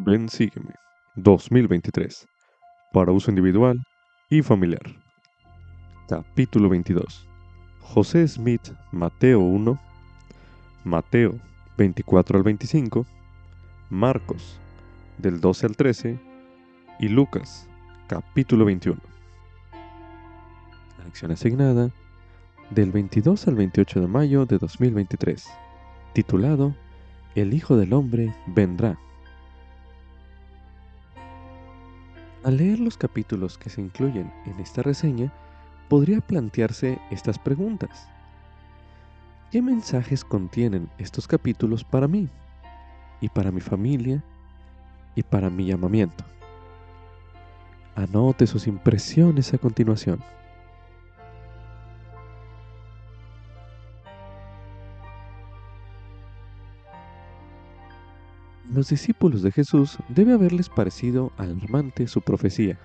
Ven Sígueme 2023 para uso individual y familiar. Capítulo 22. José Smith, Mateo 1, Mateo 24 al 25, Marcos del 12 al 13 y Lucas capítulo 21. La lección asignada del 22 al 28 de mayo de 2023, titulado El Hijo del Hombre vendrá. Al leer los capítulos que se incluyen en esta reseña, podría plantearse estas preguntas. ¿Qué mensajes contienen estos capítulos para mí y para mi familia y para mi llamamiento? Anote sus impresiones a continuación. Los discípulos de Jesús debe haberles parecido alarmante su profecía.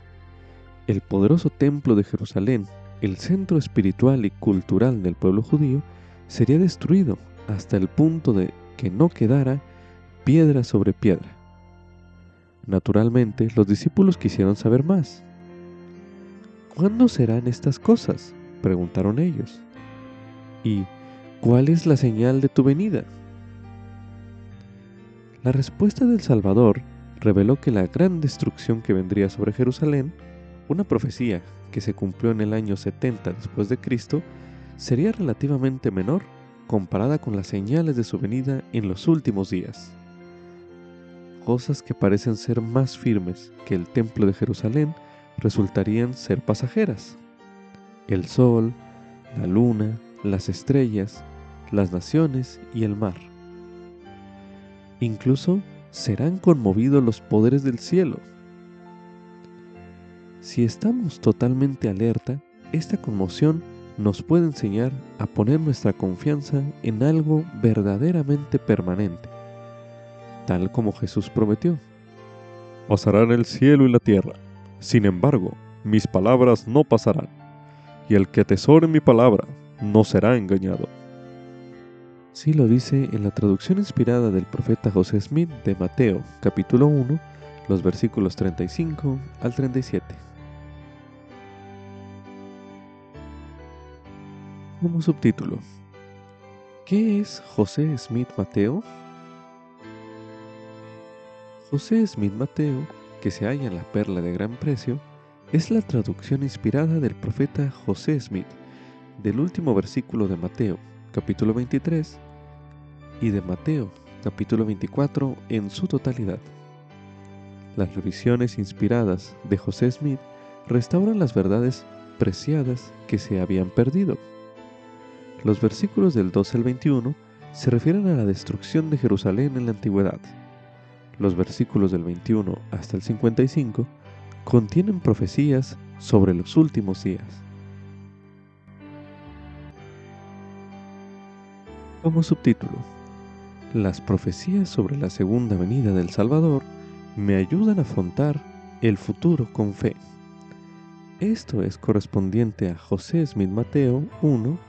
El poderoso templo de Jerusalén, el centro espiritual y cultural del pueblo judío, sería destruido hasta el punto de que no quedara piedra sobre piedra. Naturalmente, los discípulos quisieron saber más. ¿Cuándo serán estas cosas? preguntaron ellos. ¿Y cuál es la señal de tu venida? La respuesta del Salvador reveló que la gran destrucción que vendría sobre Jerusalén, una profecía que se cumplió en el año 70 después de Cristo, sería relativamente menor comparada con las señales de su venida en los últimos días. Cosas que parecen ser más firmes que el templo de Jerusalén resultarían ser pasajeras. El sol, la luna, las estrellas, las naciones y el mar Incluso serán conmovidos los poderes del cielo. Si estamos totalmente alerta, esta conmoción nos puede enseñar a poner nuestra confianza en algo verdaderamente permanente, tal como Jesús prometió. Pasarán el cielo y la tierra, sin embargo, mis palabras no pasarán, y el que atesore mi palabra no será engañado. Sí lo dice en la traducción inspirada del profeta José Smith de Mateo, capítulo 1, los versículos 35 al 37. Como subtítulo, ¿qué es José Smith Mateo? José Smith Mateo, que se halla en la perla de gran precio, es la traducción inspirada del profeta José Smith del último versículo de Mateo, capítulo 23, y de Mateo, capítulo 24, en su totalidad. Las revisiones inspiradas de José Smith restauran las verdades preciadas que se habían perdido. Los versículos del 12 al 21 se refieren a la destrucción de Jerusalén en la antigüedad. Los versículos del 21 hasta el 55 contienen profecías sobre los últimos días. Como subtítulo, las profecías sobre la segunda venida del Salvador me ayudan a afrontar el futuro con fe. Esto es correspondiente a José Smith Mateo 1,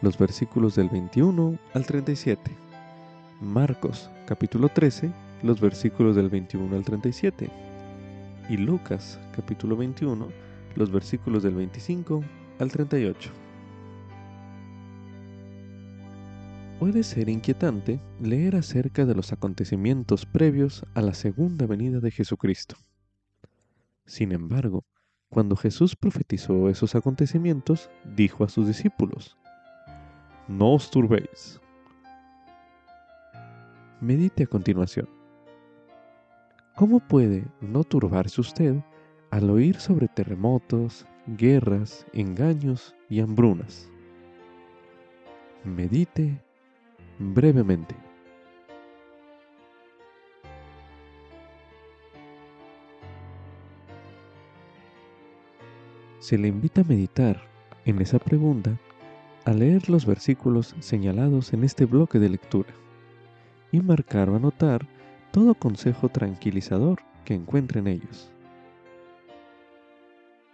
los versículos del 21 al 37. Marcos capítulo 13, los versículos del 21 al 37. Y Lucas capítulo 21, los versículos del 25 al 38. Puede ser inquietante leer acerca de los acontecimientos previos a la segunda venida de Jesucristo. Sin embargo, cuando Jesús profetizó esos acontecimientos, dijo a sus discípulos, No os turbéis. Medite a continuación. ¿Cómo puede no turbarse usted al oír sobre terremotos, guerras, engaños y hambrunas? Medite brevemente. Se le invita a meditar en esa pregunta a leer los versículos señalados en este bloque de lectura y marcar o anotar todo consejo tranquilizador que encuentre en ellos.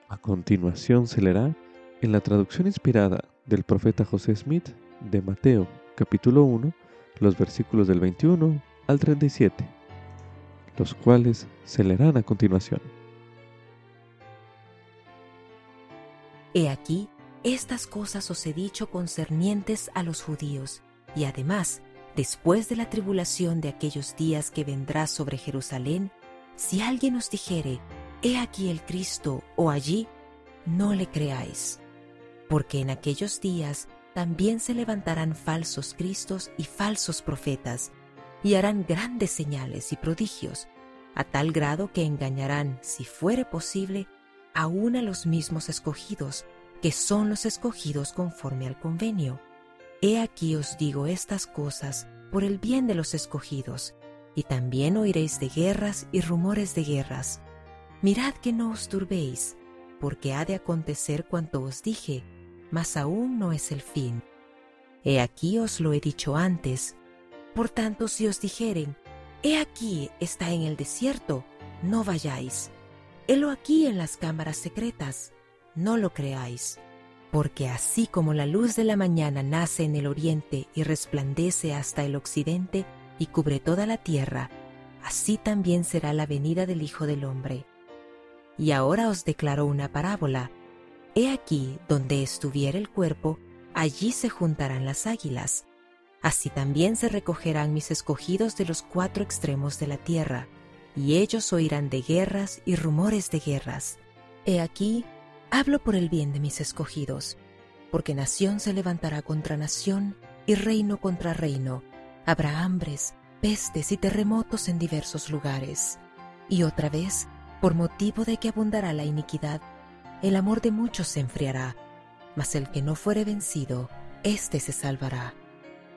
A continuación se leerá en la traducción inspirada del profeta José Smith de Mateo capítulo 1, los versículos del 21 al 37. los cuales se leerán a continuación. He aquí, estas cosas os he dicho concernientes a los judíos, y además, después de la tribulación de aquellos días que vendrá sobre Jerusalén, si alguien os dijere, He aquí el Cristo o allí, no le creáis, porque en aquellos días también se levantarán falsos Cristos y falsos profetas, y harán grandes señales y prodigios, a tal grado que engañarán, si fuere posible, aún a los mismos escogidos, que son los escogidos conforme al convenio. He aquí os digo estas cosas por el bien de los escogidos, y también oiréis de guerras y rumores de guerras. Mirad que no os turbéis, porque ha de acontecer cuanto os dije, mas aún no es el fin. He aquí os lo he dicho antes. Por tanto, si os dijeren, He aquí está en el desierto, no vayáis. Helo aquí en las cámaras secretas, no lo creáis. Porque así como la luz de la mañana nace en el oriente y resplandece hasta el occidente y cubre toda la tierra, así también será la venida del Hijo del Hombre. Y ahora os declaro una parábola He aquí donde estuviera el cuerpo, allí se juntarán las águilas. Así también se recogerán mis escogidos de los cuatro extremos de la tierra, y ellos oirán de guerras y rumores de guerras. He aquí, hablo por el bien de mis escogidos, porque nación se levantará contra nación y reino contra reino. Habrá hambres, pestes y terremotos en diversos lugares. Y otra vez, por motivo de que abundará la iniquidad, el amor de muchos se enfriará, mas el que no fuere vencido, éste se salvará.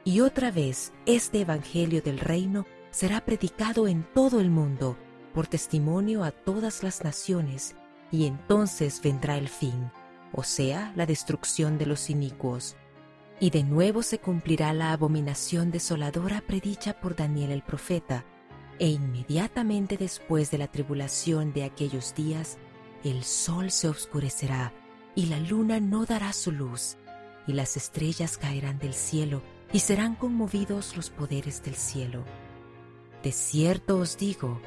Y otra vez este Evangelio del reino será predicado en todo el mundo, por testimonio a todas las naciones, y entonces vendrá el fin, o sea, la destrucción de los inicuos. Y de nuevo se cumplirá la abominación desoladora predicha por Daniel el profeta, e inmediatamente después de la tribulación de aquellos días, el sol se oscurecerá y la luna no dará su luz, y las estrellas caerán del cielo y serán conmovidos los poderes del cielo. De cierto os digo,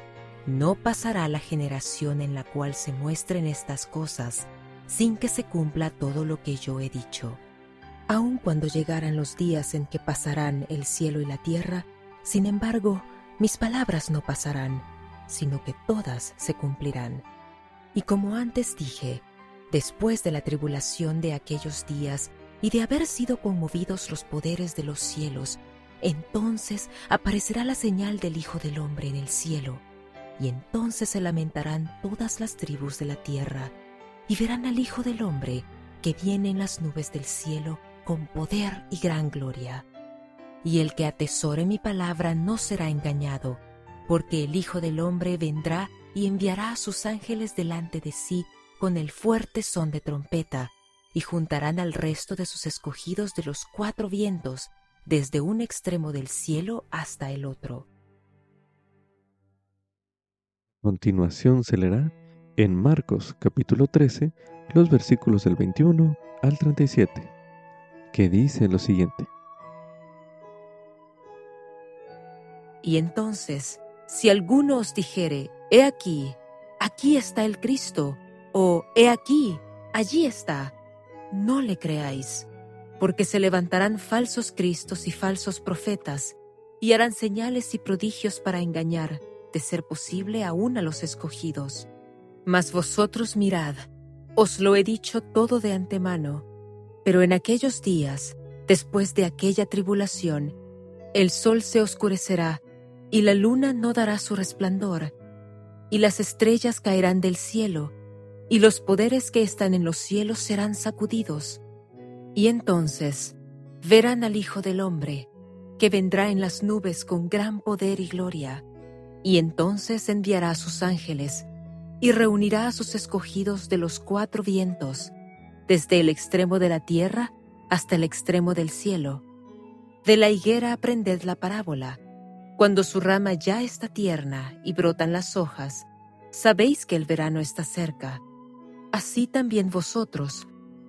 no pasará la generación en la cual se muestren estas cosas sin que se cumpla todo lo que yo he dicho. Aun cuando llegaran los días en que pasarán el cielo y la tierra, sin embargo, mis palabras no pasarán, sino que todas se cumplirán. Y como antes dije, después de la tribulación de aquellos días y de haber sido conmovidos los poderes de los cielos, entonces aparecerá la señal del Hijo del Hombre en el cielo, y entonces se lamentarán todas las tribus de la tierra, y verán al Hijo del Hombre que viene en las nubes del cielo con poder y gran gloria. Y el que atesore mi palabra no será engañado, porque el Hijo del Hombre vendrá y enviará a sus ángeles delante de sí con el fuerte son de trompeta, y juntarán al resto de sus escogidos de los cuatro vientos, desde un extremo del cielo hasta el otro. Continuación se leerá en Marcos capítulo 13 los versículos del 21 al 37, que dice lo siguiente. Y entonces, si alguno os dijere, He aquí, aquí está el Cristo, o He aquí, allí está. No le creáis, porque se levantarán falsos Cristos y falsos profetas, y harán señales y prodigios para engañar, de ser posible, aún a los escogidos. Mas vosotros mirad, os lo he dicho todo de antemano, pero en aquellos días, después de aquella tribulación, el sol se oscurecerá, y la luna no dará su resplandor, y las estrellas caerán del cielo, y los poderes que están en los cielos serán sacudidos. Y entonces verán al Hijo del Hombre, que vendrá en las nubes con gran poder y gloria, y entonces enviará a sus ángeles, y reunirá a sus escogidos de los cuatro vientos, desde el extremo de la tierra hasta el extremo del cielo. De la higuera aprended la parábola cuando su rama ya está tierna y brotan las hojas, sabéis que el verano está cerca. Así también vosotros,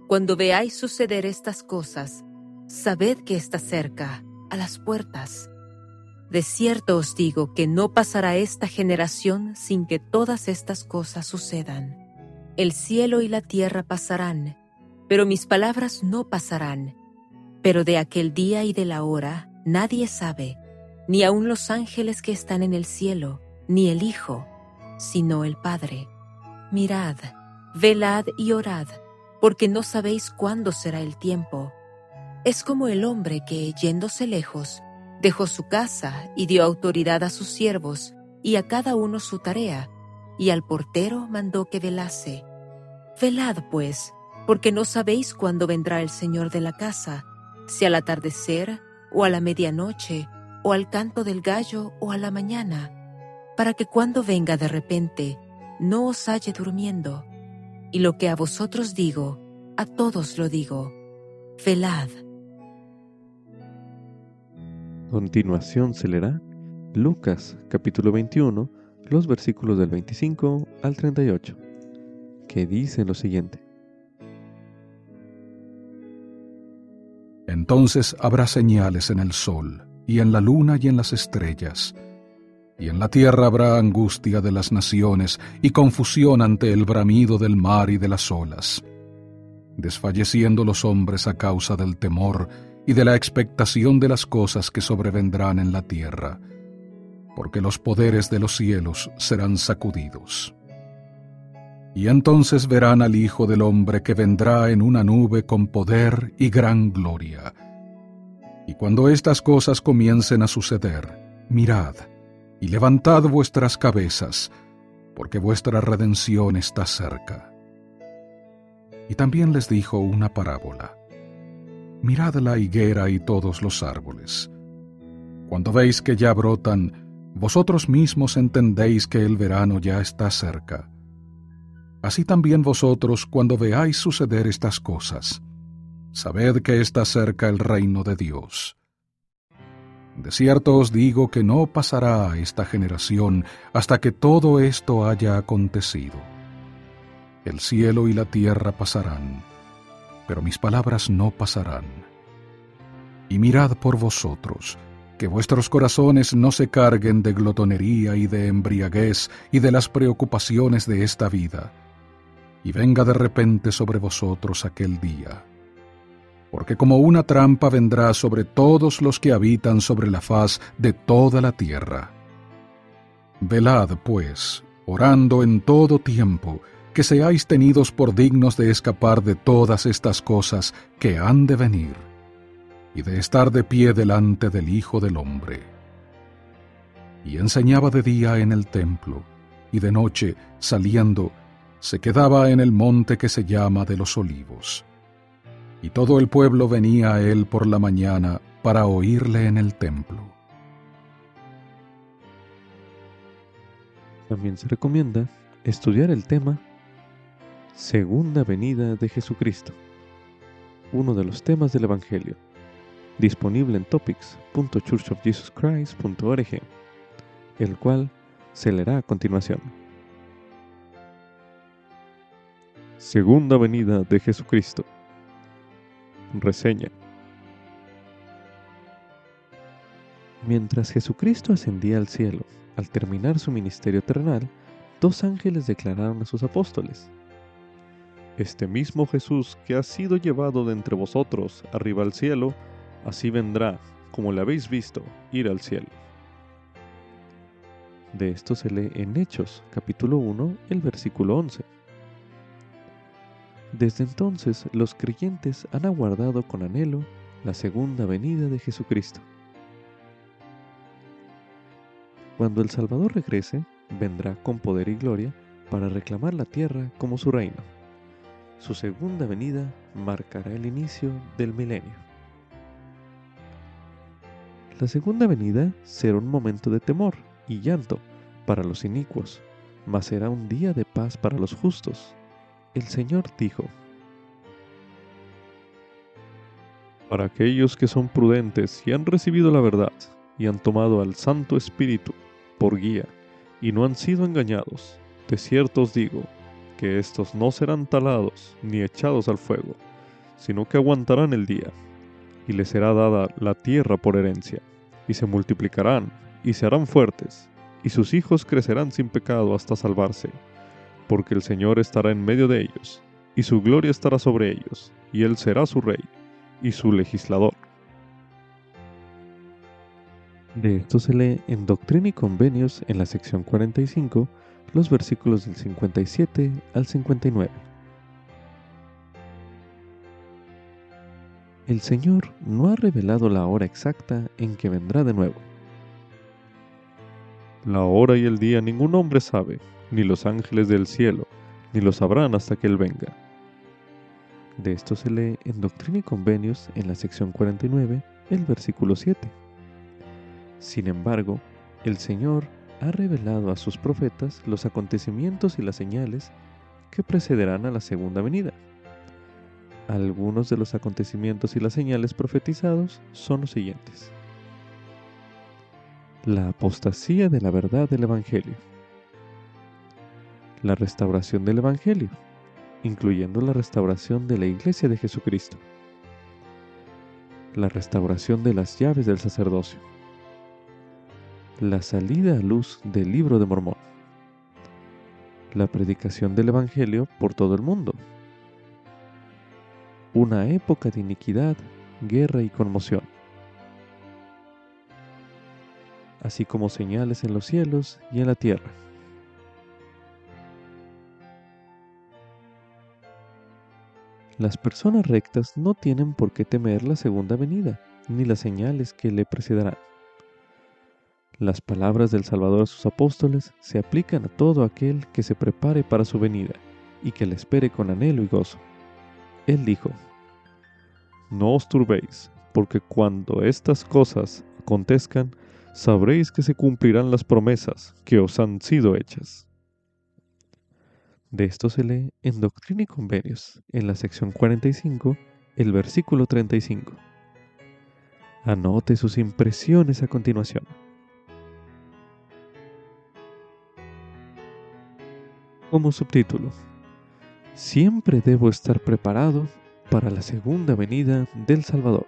cuando veáis suceder estas cosas, sabed que está cerca, a las puertas. De cierto os digo que no pasará esta generación sin que todas estas cosas sucedan. El cielo y la tierra pasarán, pero mis palabras no pasarán. Pero de aquel día y de la hora nadie sabe, ni aun los ángeles que están en el cielo, ni el Hijo, sino el Padre. Mirad, velad y orad, porque no sabéis cuándo será el tiempo. Es como el hombre que, yéndose lejos, dejó su casa y dio autoridad a sus siervos y a cada uno su tarea, y al portero mandó que velase. Velad, pues, porque no sabéis cuándo vendrá el Señor de la casa, si al atardecer, o a la medianoche, o al canto del gallo, o a la mañana, para que cuando venga de repente, no os halle durmiendo. Y lo que a vosotros digo, a todos lo digo, velad continuación se leerá Lucas capítulo 21, los versículos del 25 al 38, que dicen lo siguiente. Entonces habrá señales en el sol, y en la luna y en las estrellas, y en la tierra habrá angustia de las naciones y confusión ante el bramido del mar y de las olas, desfalleciendo los hombres a causa del temor, y de la expectación de las cosas que sobrevendrán en la tierra, porque los poderes de los cielos serán sacudidos. Y entonces verán al Hijo del Hombre que vendrá en una nube con poder y gran gloria. Y cuando estas cosas comiencen a suceder, mirad, y levantad vuestras cabezas, porque vuestra redención está cerca. Y también les dijo una parábola mirad la higuera y todos los árboles. Cuando veis que ya brotan, vosotros mismos entendéis que el verano ya está cerca. Así también vosotros, cuando veáis suceder estas cosas, sabed que está cerca el reino de Dios. De cierto os digo que no pasará esta generación hasta que todo esto haya acontecido. El cielo y la tierra pasarán pero mis palabras no pasarán. Y mirad por vosotros, que vuestros corazones no se carguen de glotonería y de embriaguez y de las preocupaciones de esta vida, y venga de repente sobre vosotros aquel día. Porque como una trampa vendrá sobre todos los que habitan sobre la faz de toda la tierra. Velad, pues, orando en todo tiempo, que seáis tenidos por dignos de escapar de todas estas cosas que han de venir, y de estar de pie delante del Hijo del Hombre. Y enseñaba de día en el templo, y de noche, saliendo, se quedaba en el monte que se llama de los olivos. Y todo el pueblo venía a él por la mañana para oírle en el templo. También se recomienda estudiar el tema Segunda venida de Jesucristo, uno de los temas del Evangelio, disponible en topics.churchofjesuschrist.org, el cual se leerá a continuación. Segunda venida de Jesucristo. Reseña. Mientras Jesucristo ascendía al cielo, al terminar su ministerio terrenal, dos ángeles declararon a sus apóstoles, este mismo Jesús que ha sido llevado de entre vosotros arriba al cielo, así vendrá, como le habéis visto, ir al cielo. De esto se lee en Hechos, capítulo 1, el versículo 11. Desde entonces los creyentes han aguardado con anhelo la segunda venida de Jesucristo. Cuando el Salvador regrese, vendrá con poder y gloria para reclamar la tierra como su reino. Su segunda venida marcará el inicio del milenio. La segunda venida será un momento de temor y llanto para los inicuos, mas será un día de paz para los justos. El Señor dijo, Para aquellos que son prudentes y han recibido la verdad y han tomado al Santo Espíritu por guía y no han sido engañados, de cierto os digo, que estos no serán talados ni echados al fuego, sino que aguantarán el día, y les será dada la tierra por herencia, y se multiplicarán, y se harán fuertes, y sus hijos crecerán sin pecado hasta salvarse, porque el Señor estará en medio de ellos, y su gloria estará sobre ellos, y él será su rey, y su legislador. De esto se lee en Doctrina y Convenios en la sección 45, los versículos del 57 al 59. El Señor no ha revelado la hora exacta en que vendrá de nuevo. La hora y el día ningún hombre sabe, ni los ángeles del cielo, ni lo sabrán hasta que Él venga. De esto se lee en Doctrina y Convenios en la sección 49, el versículo 7. Sin embargo, el Señor ha revelado a sus profetas los acontecimientos y las señales que precederán a la segunda venida. Algunos de los acontecimientos y las señales profetizados son los siguientes. La apostasía de la verdad del Evangelio. La restauración del Evangelio, incluyendo la restauración de la Iglesia de Jesucristo. La restauración de las llaves del sacerdocio la salida a luz del libro de Mormón, la predicación del Evangelio por todo el mundo, una época de iniquidad, guerra y conmoción, así como señales en los cielos y en la tierra. Las personas rectas no tienen por qué temer la segunda venida, ni las señales que le precederán. Las palabras del Salvador a sus apóstoles se aplican a todo aquel que se prepare para su venida y que le espere con anhelo y gozo. Él dijo, No os turbéis, porque cuando estas cosas acontezcan, sabréis que se cumplirán las promesas que os han sido hechas. De esto se lee en Doctrina y Convenios, en la sección 45, el versículo 35. Anote sus impresiones a continuación. como subtítulo. Siempre debo estar preparado para la segunda venida del Salvador.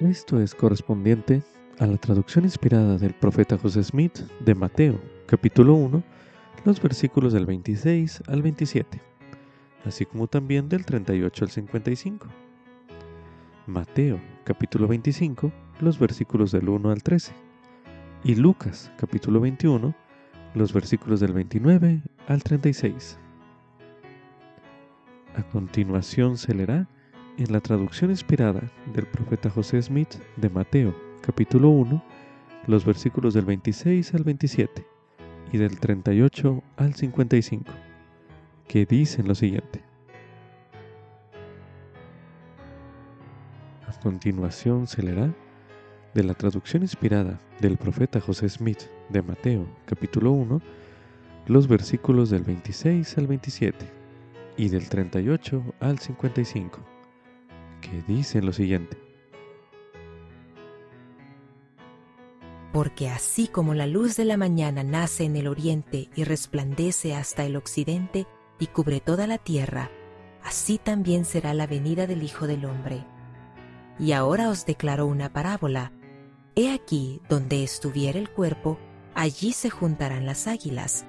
Esto es correspondiente a la traducción inspirada del profeta José Smith de Mateo, capítulo 1, los versículos del 26 al 27, así como también del 38 al 55. Mateo, capítulo 25, los versículos del 1 al 13, y Lucas, capítulo 21, los versículos del 29 al 36. A continuación se leerá en la traducción inspirada del profeta José Smith de Mateo capítulo 1 los versículos del 26 al 27 y del 38 al 55, que dicen lo siguiente. A continuación se leerá de la traducción inspirada del profeta José Smith de Mateo capítulo 1, los versículos del 26 al 27 y del 38 al 55, que dicen lo siguiente. Porque así como la luz de la mañana nace en el oriente y resplandece hasta el occidente y cubre toda la tierra, así también será la venida del Hijo del Hombre. Y ahora os declaro una parábola He aquí donde estuviera el cuerpo, allí se juntarán las águilas.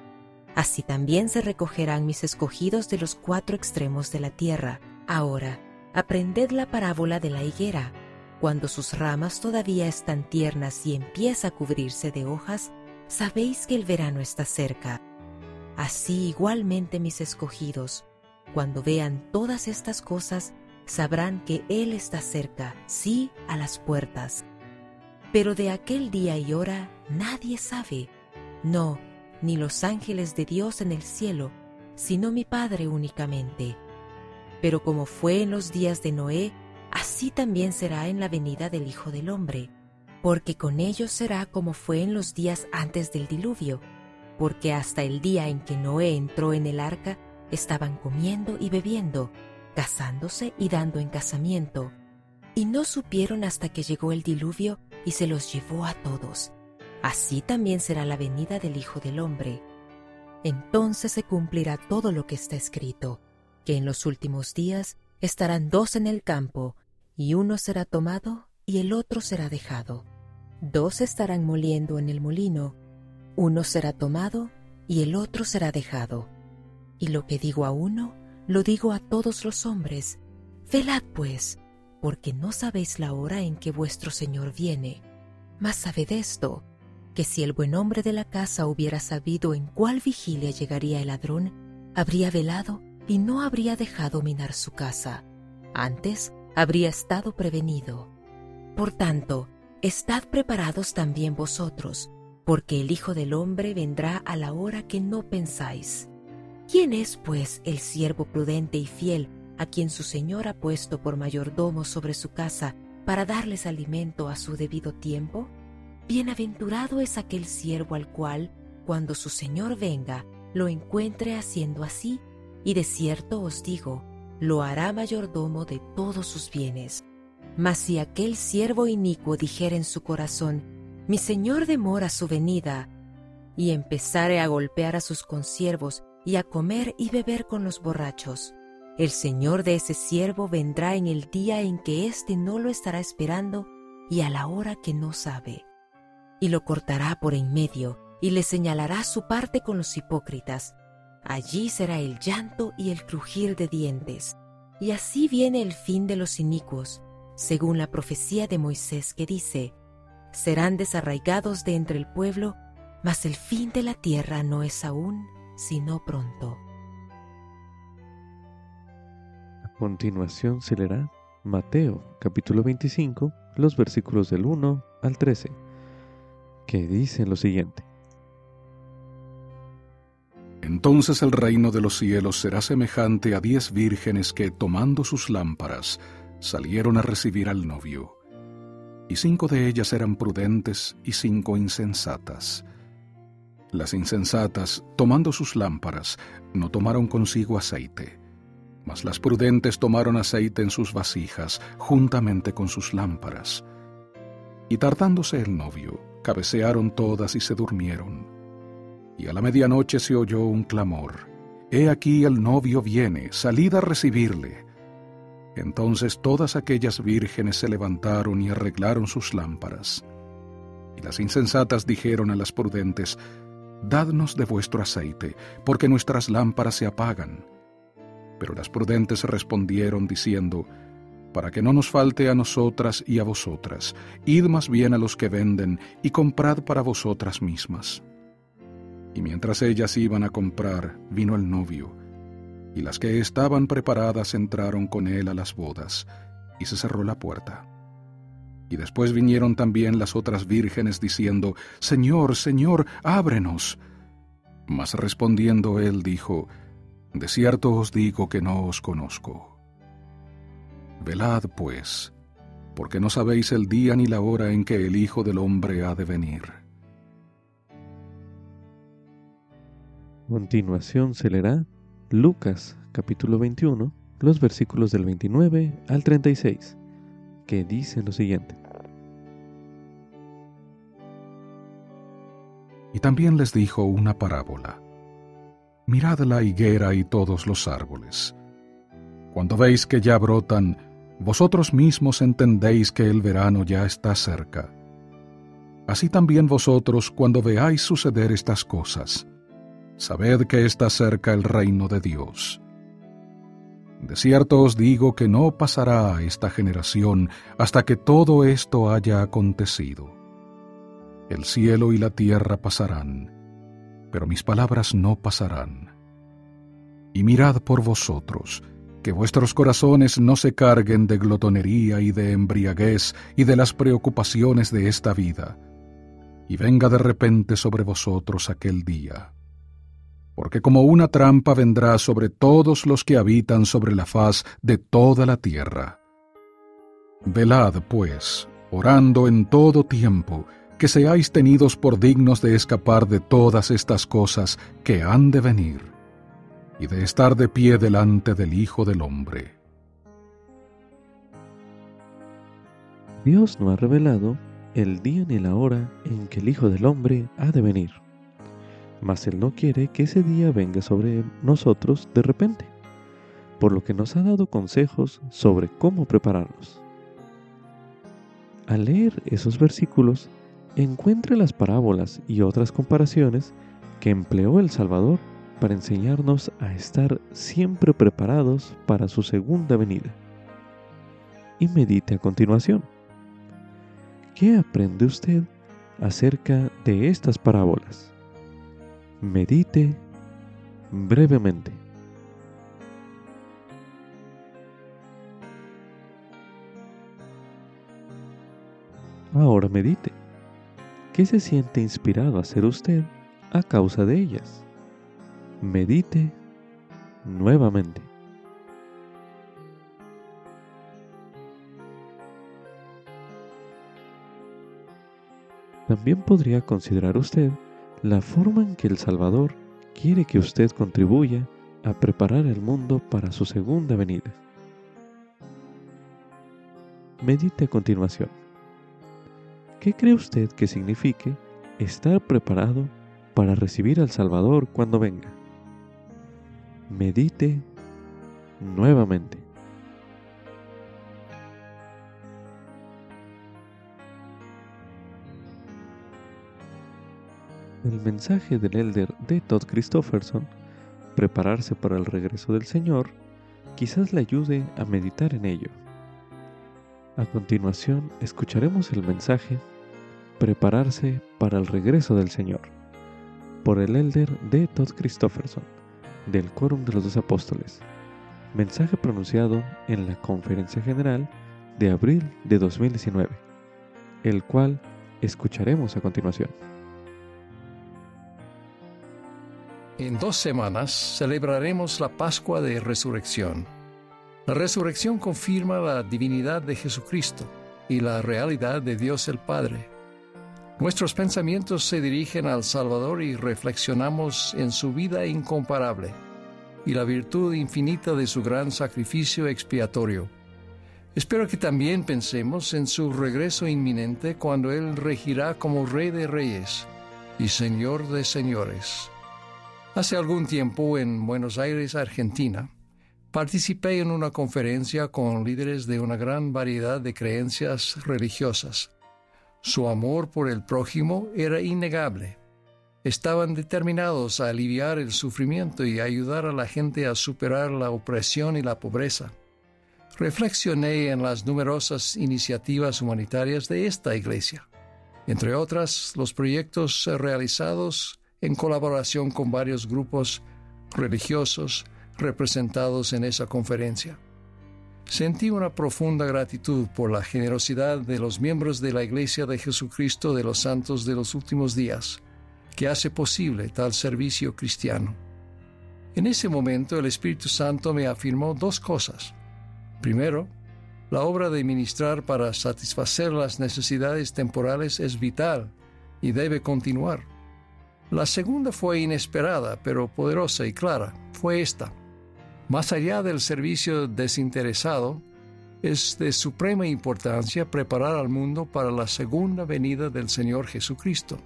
Así también se recogerán mis escogidos de los cuatro extremos de la tierra. Ahora, aprended la parábola de la higuera. Cuando sus ramas todavía están tiernas y empieza a cubrirse de hojas, sabéis que el verano está cerca. Así igualmente mis escogidos, cuando vean todas estas cosas, sabrán que Él está cerca, sí, a las puertas. Pero de aquel día y hora nadie sabe, no, ni los ángeles de Dios en el cielo, sino mi Padre únicamente. Pero como fue en los días de Noé, así también será en la venida del Hijo del Hombre, porque con ellos será como fue en los días antes del diluvio, porque hasta el día en que Noé entró en el arca, estaban comiendo y bebiendo, casándose y dando en casamiento, y no supieron hasta que llegó el diluvio y se los llevó a todos. Así también será la venida del Hijo del Hombre. Entonces se cumplirá todo lo que está escrito, que en los últimos días estarán dos en el campo, y uno será tomado y el otro será dejado. Dos estarán moliendo en el molino, uno será tomado y el otro será dejado. Y lo que digo a uno, lo digo a todos los hombres. Velad pues, porque no sabéis la hora en que vuestro Señor viene. Mas sabed esto, que si el buen hombre de la casa hubiera sabido en cuál vigilia llegaría el ladrón, habría velado y no habría dejado minar su casa. Antes habría estado prevenido. Por tanto, estad preparados también vosotros, porque el Hijo del Hombre vendrá a la hora que no pensáis. ¿Quién es, pues, el siervo prudente y fiel a quien su Señor ha puesto por mayordomo sobre su casa para darles alimento a su debido tiempo? Bienaventurado es aquel siervo al cual, cuando su Señor venga, lo encuentre haciendo así, y de cierto os digo, lo hará mayordomo de todos sus bienes. Mas si aquel siervo inicuo dijera en su corazón, mi Señor demora su venida, y empezare a golpear a sus consiervos y a comer y beber con los borrachos, el Señor de ese siervo vendrá en el día en que éste no lo estará esperando y a la hora que no sabe y lo cortará por en medio, y le señalará su parte con los hipócritas. Allí será el llanto y el crujir de dientes. Y así viene el fin de los inicuos, según la profecía de Moisés que dice, serán desarraigados de entre el pueblo, mas el fin de la tierra no es aún, sino pronto. A continuación se leerá Mateo capítulo 25, los versículos del 1 al 13 que dice lo siguiente. Entonces el reino de los cielos será semejante a diez vírgenes que, tomando sus lámparas, salieron a recibir al novio. Y cinco de ellas eran prudentes y cinco insensatas. Las insensatas, tomando sus lámparas, no tomaron consigo aceite, mas las prudentes tomaron aceite en sus vasijas, juntamente con sus lámparas. Y tardándose el novio, cabecearon todas y se durmieron. Y a la medianoche se oyó un clamor. He aquí el novio viene, salid a recibirle. Entonces todas aquellas vírgenes se levantaron y arreglaron sus lámparas. Y las insensatas dijeron a las prudentes, Dadnos de vuestro aceite, porque nuestras lámparas se apagan. Pero las prudentes respondieron diciendo, para que no nos falte a nosotras y a vosotras. Id más bien a los que venden y comprad para vosotras mismas. Y mientras ellas iban a comprar, vino el novio, y las que estaban preparadas entraron con él a las bodas, y se cerró la puerta. Y después vinieron también las otras vírgenes diciendo, Señor, Señor, ábrenos. Mas respondiendo él dijo, De cierto os digo que no os conozco. Velad, pues, porque no sabéis el día ni la hora en que el Hijo del Hombre ha de venir. Continuación se leerá Lucas capítulo 21, los versículos del 29 al 36, que dicen lo siguiente. Y también les dijo una parábola. Mirad la higuera y todos los árboles. Cuando veis que ya brotan, vosotros mismos entendéis que el verano ya está cerca. Así también vosotros, cuando veáis suceder estas cosas, sabed que está cerca el reino de Dios. De cierto os digo que no pasará esta generación hasta que todo esto haya acontecido. El cielo y la tierra pasarán, pero mis palabras no pasarán. Y mirad por vosotros, que vuestros corazones no se carguen de glotonería y de embriaguez y de las preocupaciones de esta vida, y venga de repente sobre vosotros aquel día. Porque como una trampa vendrá sobre todos los que habitan sobre la faz de toda la tierra. Velad, pues, orando en todo tiempo, que seáis tenidos por dignos de escapar de todas estas cosas que han de venir y de estar de pie delante del Hijo del Hombre. Dios no ha revelado el día ni la hora en que el Hijo del Hombre ha de venir, mas Él no quiere que ese día venga sobre nosotros de repente, por lo que nos ha dado consejos sobre cómo prepararnos. Al leer esos versículos, encuentre las parábolas y otras comparaciones que empleó el Salvador para enseñarnos a estar siempre preparados para su segunda venida. Y medite a continuación. ¿Qué aprende usted acerca de estas parábolas? Medite brevemente. Ahora medite. ¿Qué se siente inspirado a hacer usted a causa de ellas? Medite nuevamente. También podría considerar usted la forma en que el Salvador quiere que usted contribuya a preparar el mundo para su segunda venida. Medite a continuación. ¿Qué cree usted que signifique estar preparado para recibir al Salvador cuando venga? Medite nuevamente. El mensaje del elder de Todd Christofferson, prepararse para el regreso del Señor, quizás le ayude a meditar en ello. A continuación, escucharemos el mensaje Prepararse para el regreso del Señor por el elder de Todd Christofferson del Quórum de los Dos Apóstoles. Mensaje pronunciado en la Conferencia General de abril de 2019, el cual escucharemos a continuación. En dos semanas celebraremos la Pascua de Resurrección la resurrección confirma la divinidad de Jesucristo y la realidad de Dios el Padre. Nuestros pensamientos se dirigen al Salvador y reflexionamos en su vida incomparable y la virtud infinita de su gran sacrificio expiatorio. Espero que también pensemos en su regreso inminente cuando Él regirá como Rey de Reyes y Señor de Señores. Hace algún tiempo en Buenos Aires, Argentina, Participé en una conferencia con líderes de una gran variedad de creencias religiosas. Su amor por el prójimo era innegable. Estaban determinados a aliviar el sufrimiento y ayudar a la gente a superar la opresión y la pobreza. Reflexioné en las numerosas iniciativas humanitarias de esta iglesia, entre otras los proyectos realizados en colaboración con varios grupos religiosos, representados en esa conferencia. Sentí una profunda gratitud por la generosidad de los miembros de la Iglesia de Jesucristo de los Santos de los Últimos Días, que hace posible tal servicio cristiano. En ese momento el Espíritu Santo me afirmó dos cosas. Primero, la obra de ministrar para satisfacer las necesidades temporales es vital y debe continuar. La segunda fue inesperada, pero poderosa y clara. Fue esta. Más allá del servicio desinteresado, es de suprema importancia preparar al mundo para la segunda venida del Señor Jesucristo.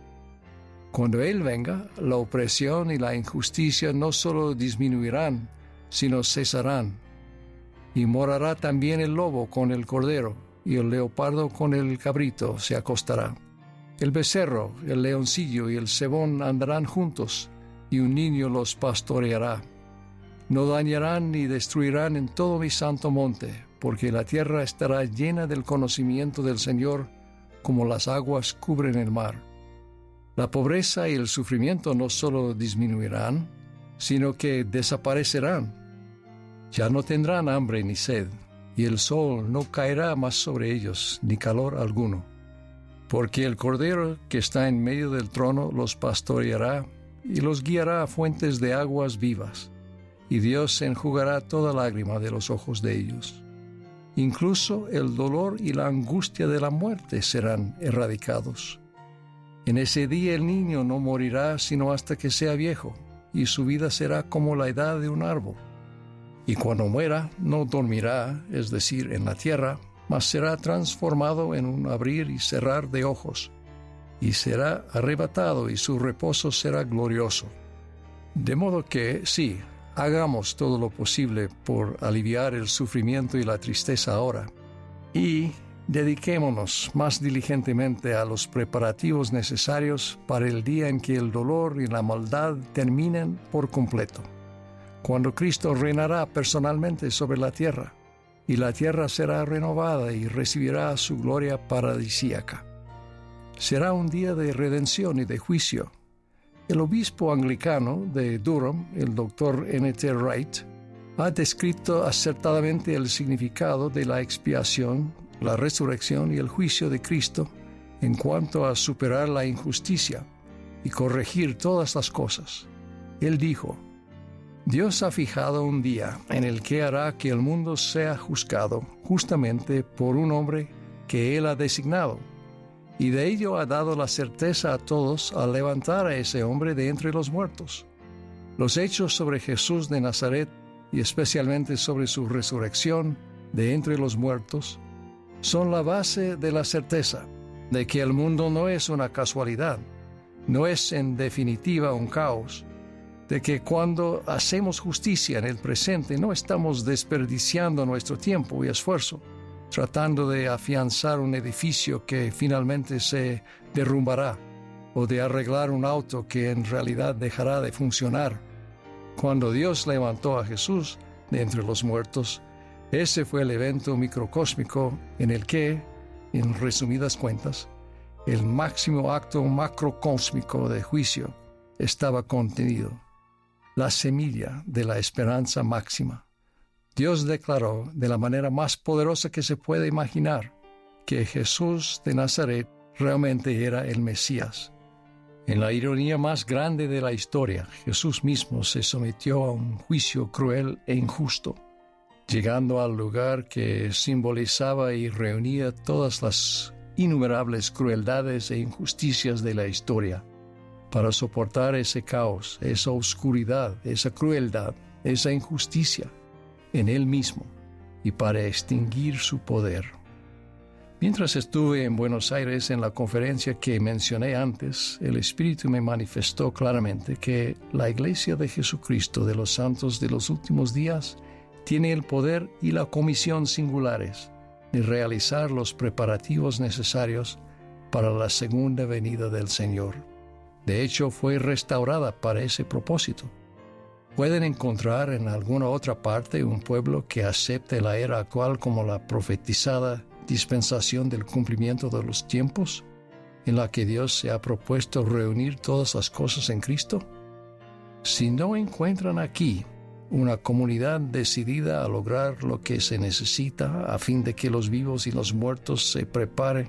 Cuando Él venga, la opresión y la injusticia no solo disminuirán, sino cesarán. Y morará también el lobo con el cordero, y el leopardo con el cabrito se acostará. El becerro, el leoncillo y el cebón andarán juntos, y un niño los pastoreará no dañarán ni destruirán en todo mi santo monte, porque la tierra estará llena del conocimiento del Señor como las aguas cubren el mar. La pobreza y el sufrimiento no solo disminuirán, sino que desaparecerán. Ya no tendrán hambre ni sed, y el sol no caerá más sobre ellos, ni calor alguno. Porque el Cordero que está en medio del trono los pastoreará y los guiará a fuentes de aguas vivas y Dios enjugará toda lágrima de los ojos de ellos. Incluso el dolor y la angustia de la muerte serán erradicados. En ese día el niño no morirá sino hasta que sea viejo, y su vida será como la edad de un árbol. Y cuando muera, no dormirá, es decir, en la tierra, mas será transformado en un abrir y cerrar de ojos, y será arrebatado y su reposo será glorioso. De modo que, sí, Hagamos todo lo posible por aliviar el sufrimiento y la tristeza ahora. Y Dediquémonos más diligentemente a los preparativos necesarios para el día en que el dolor y la maldad terminen por completo, cuando Cristo reinará personalmente sobre la tierra, y la tierra será renovada y recibirá su gloria paradisíaca. Será un día de redención y de juicio. El obispo anglicano de Durham, el doctor N.T. Wright, ha descrito acertadamente el significado de la expiación la resurrección y el juicio de Cristo en cuanto a superar la injusticia y corregir todas las cosas. Él dijo, Dios ha fijado un día en el que hará que el mundo sea juzgado justamente por un hombre que Él ha designado, y de ello ha dado la certeza a todos al levantar a ese hombre de entre los muertos. Los hechos sobre Jesús de Nazaret y especialmente sobre su resurrección de entre los muertos son la base de la certeza de que el mundo no es una casualidad, no es en definitiva un caos, de que cuando hacemos justicia en el presente no estamos desperdiciando nuestro tiempo y esfuerzo, tratando de afianzar un edificio que finalmente se derrumbará, o de arreglar un auto que en realidad dejará de funcionar. Cuando Dios levantó a Jesús de entre los muertos, ese fue el evento microcósmico en el que, en resumidas cuentas, el máximo acto macrocósmico de juicio estaba contenido, la semilla de la esperanza máxima. Dios declaró de la manera más poderosa que se puede imaginar que Jesús de Nazaret realmente era el Mesías. En la ironía más grande de la historia, Jesús mismo se sometió a un juicio cruel e injusto llegando al lugar que simbolizaba y reunía todas las innumerables crueldades e injusticias de la historia, para soportar ese caos, esa oscuridad, esa crueldad, esa injusticia en él mismo y para extinguir su poder. Mientras estuve en Buenos Aires en la conferencia que mencioné antes, el Espíritu me manifestó claramente que la Iglesia de Jesucristo de los Santos de los últimos días tiene el poder y la comisión singulares de realizar los preparativos necesarios para la segunda venida del Señor. De hecho, fue restaurada para ese propósito. ¿Pueden encontrar en alguna otra parte un pueblo que acepte la era actual como la profetizada dispensación del cumplimiento de los tiempos, en la que Dios se ha propuesto reunir todas las cosas en Cristo? Si no encuentran aquí una comunidad decidida a lograr lo que se necesita a fin de que los vivos y los muertos se preparen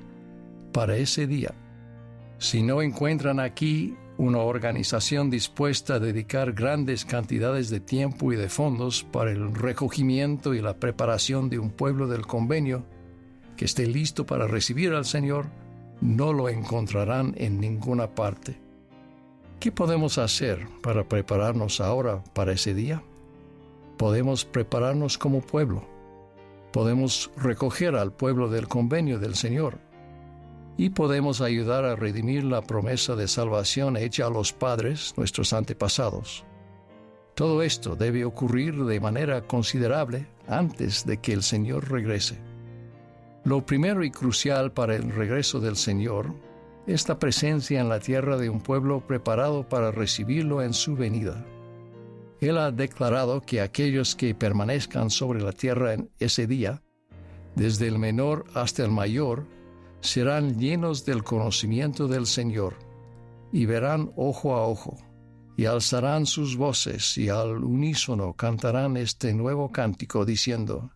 para ese día. Si no encuentran aquí una organización dispuesta a dedicar grandes cantidades de tiempo y de fondos para el recogimiento y la preparación de un pueblo del convenio que esté listo para recibir al Señor, no lo encontrarán en ninguna parte. ¿Qué podemos hacer para prepararnos ahora para ese día? podemos prepararnos como pueblo, podemos recoger al pueblo del convenio del Señor y podemos ayudar a redimir la promesa de salvación hecha a los padres, nuestros antepasados. Todo esto debe ocurrir de manera considerable antes de que el Señor regrese. Lo primero y crucial para el regreso del Señor es la presencia en la tierra de un pueblo preparado para recibirlo en su venida. Él ha declarado que aquellos que permanezcan sobre la tierra en ese día, desde el menor hasta el mayor, serán llenos del conocimiento del Señor, y verán ojo a ojo, y alzarán sus voces, y al unísono cantarán este nuevo cántico, diciendo,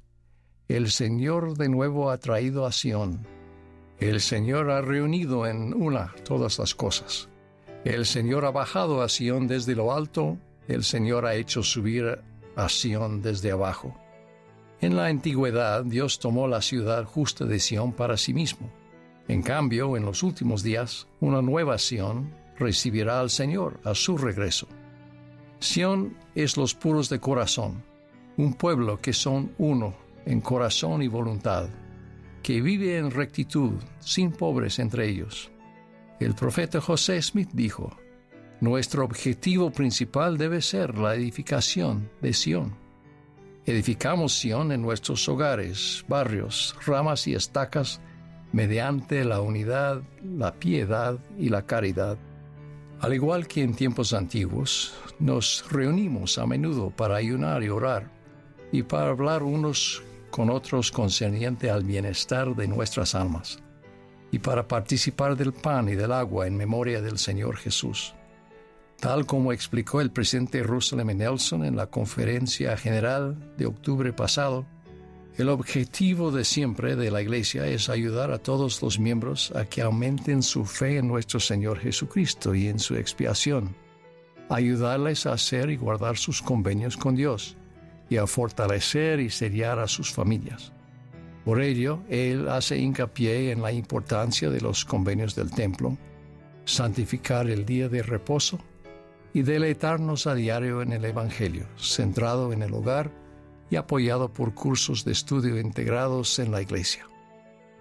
El Señor de nuevo ha traído a Sión, el Señor ha reunido en una todas las cosas, el Señor ha bajado a Sión desde lo alto, el Señor ha hecho subir a Sión desde abajo. En la antigüedad Dios tomó la ciudad justa de Sión para sí mismo. En cambio, en los últimos días, una nueva Sión recibirá al Señor a su regreso. Sión es los puros de corazón, un pueblo que son uno en corazón y voluntad, que vive en rectitud, sin pobres entre ellos. El profeta José Smith dijo, nuestro objetivo principal debe ser la edificación de Sión. Edificamos Sion en nuestros hogares, barrios, ramas y estacas mediante la unidad, la piedad y la caridad. Al igual que en tiempos antiguos, nos reunimos a menudo para ayunar y orar y para hablar unos con otros concerniente al bienestar de nuestras almas y para participar del pan y del agua en memoria del Señor Jesús. Tal como explicó el presidente Russell M. Nelson en la conferencia general de octubre pasado, el objetivo de siempre de la Iglesia es ayudar a todos los miembros a que aumenten su fe en nuestro Señor Jesucristo y en su expiación, ayudarles a hacer y guardar sus convenios con Dios y a fortalecer y sellar a sus familias. Por ello, Él hace hincapié en la importancia de los convenios del templo, santificar el día de reposo y deleitarnos a diario en el Evangelio, centrado en el hogar, y apoyado por cursos de estudio integrados en la Iglesia.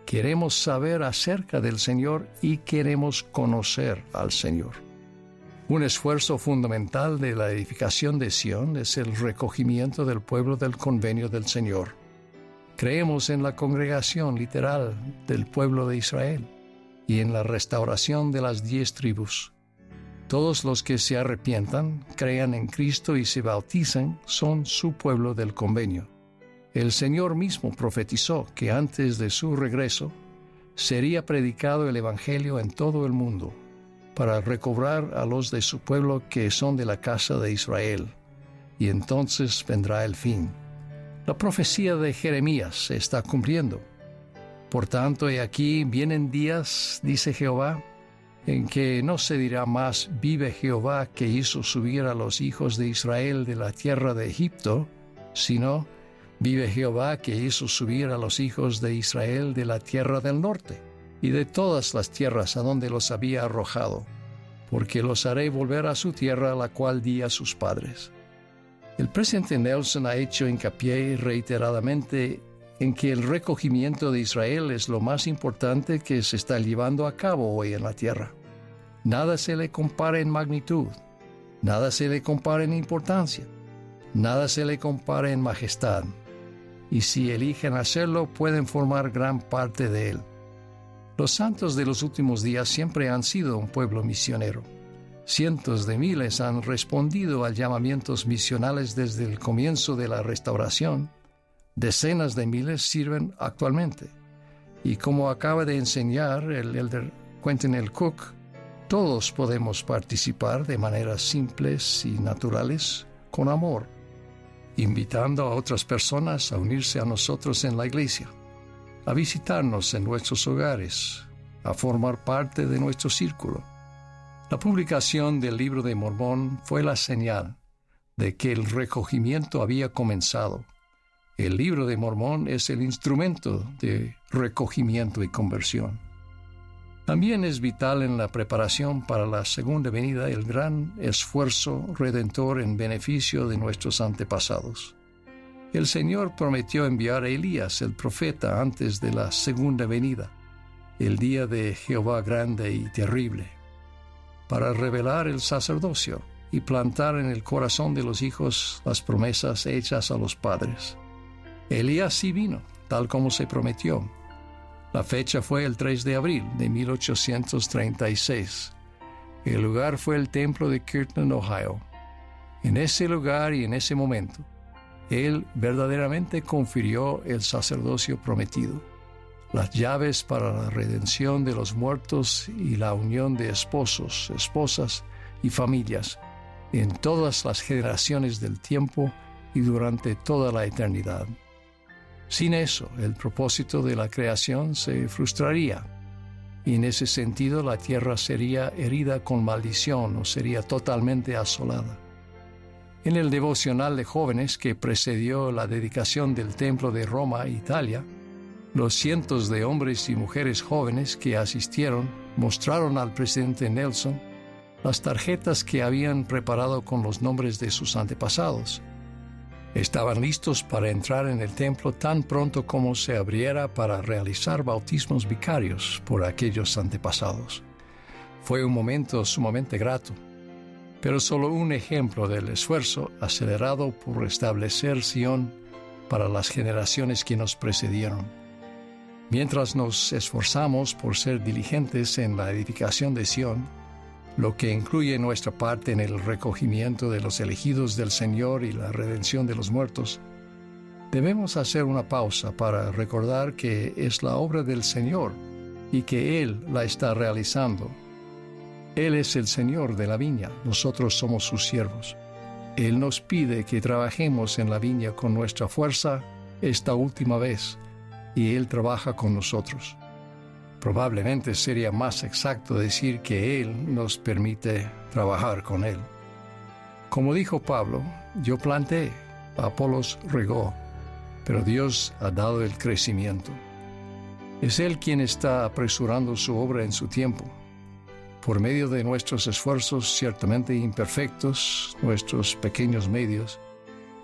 Queremos saber acerca del Señor y queremos conocer al Señor. Un esfuerzo fundamental de la edificación de Sión es el recogimiento del pueblo del convenio del Señor. Creemos en la congregación literal del pueblo de Israel y en la restauración de las diez tribus todos los que se arrepientan, crean en Cristo y se bautizan son su pueblo del convenio. El Señor mismo profetizó que antes de su regreso sería predicado el Evangelio en todo el mundo, para recobrar a los de su pueblo que son de la casa de Israel, y entonces vendrá el fin. La profecía de Jeremías se está cumpliendo. Por tanto, he aquí vienen días, dice Jehová, en que no se dirá más, vive Jehová que hizo subir a los hijos de Israel de la tierra de Egipto, sino, vive Jehová que hizo subir a los hijos de Israel de la tierra del norte, y de todas las tierras a donde los había arrojado, porque los haré volver a su tierra la cual di a sus padres. El presidente Nelson ha hecho hincapié reiteradamente en que el recogimiento de Israel es lo más importante que se está llevando a cabo hoy en la tierra. Nada se le compara en magnitud, nada se le compara en importancia, nada se le compara en majestad, y si eligen hacerlo pueden formar gran parte de él. Los santos de los últimos días siempre han sido un pueblo misionero. Cientos de miles han respondido a llamamientos misionales desde el comienzo de la restauración Decenas de miles sirven actualmente. Y como acaba de enseñar el elder Quentin. Cook, todos podemos participar de maneras simples y naturales con amor, invitando a otras personas a unirse a nosotros en la iglesia, a visitarnos en nuestros hogares, a formar parte de nuestro círculo. La publicación del libro de Mormón fue la señal de que el recogimiento había comenzado el libro de Mormón es el instrumento de recogimiento y conversión. También es vital en la preparación para la segunda venida el gran esfuerzo redentor en beneficio de nuestros antepasados. El Señor prometió enviar a Elías, el profeta, antes de la segunda venida, el día de Jehová grande y terrible, para revelar el sacerdocio y plantar en el corazón de los hijos las promesas hechas a los padres. Elías sí vino, tal como se prometió. La fecha fue el 3 de abril de 1836. El lugar fue el templo de Kirtland, Ohio. En ese lugar y en ese momento, él verdaderamente confirió el sacerdocio prometido, las llaves para la redención de los muertos y la unión de esposos, esposas y familias en todas las generaciones del tiempo y durante toda la eternidad. Sin eso, el propósito de la creación se frustraría y en ese sentido la tierra sería herida con maldición o sería totalmente asolada. En el devocional de jóvenes que precedió la dedicación del Templo de Roma, Italia, los cientos de hombres y mujeres jóvenes que asistieron mostraron al presidente Nelson las tarjetas que habían preparado con los nombres de sus antepasados Estaban listos para entrar en el templo tan pronto como se abriera para realizar bautismos vicarios por aquellos antepasados. Fue un momento sumamente grato, pero solo un ejemplo del esfuerzo acelerado por restablecer Sion para las generaciones que nos precedieron. Mientras nos esforzamos por ser diligentes en la edificación de Sión, lo que incluye nuestra parte en el recogimiento de los elegidos del Señor y la redención de los muertos, debemos hacer una pausa para recordar que es la obra del Señor y que Él la está realizando. Él es el Señor de la viña, nosotros somos sus siervos. Él nos pide que trabajemos en la viña con nuestra fuerza esta última vez, y Él trabaja con nosotros. Probablemente sería más exacto decir que Él nos permite trabajar con Él. Como dijo Pablo, yo planté, Apolos regó, pero Dios ha dado el crecimiento. Es Él quien está apresurando su obra en su tiempo. Por medio de nuestros esfuerzos ciertamente imperfectos, nuestros pequeños medios,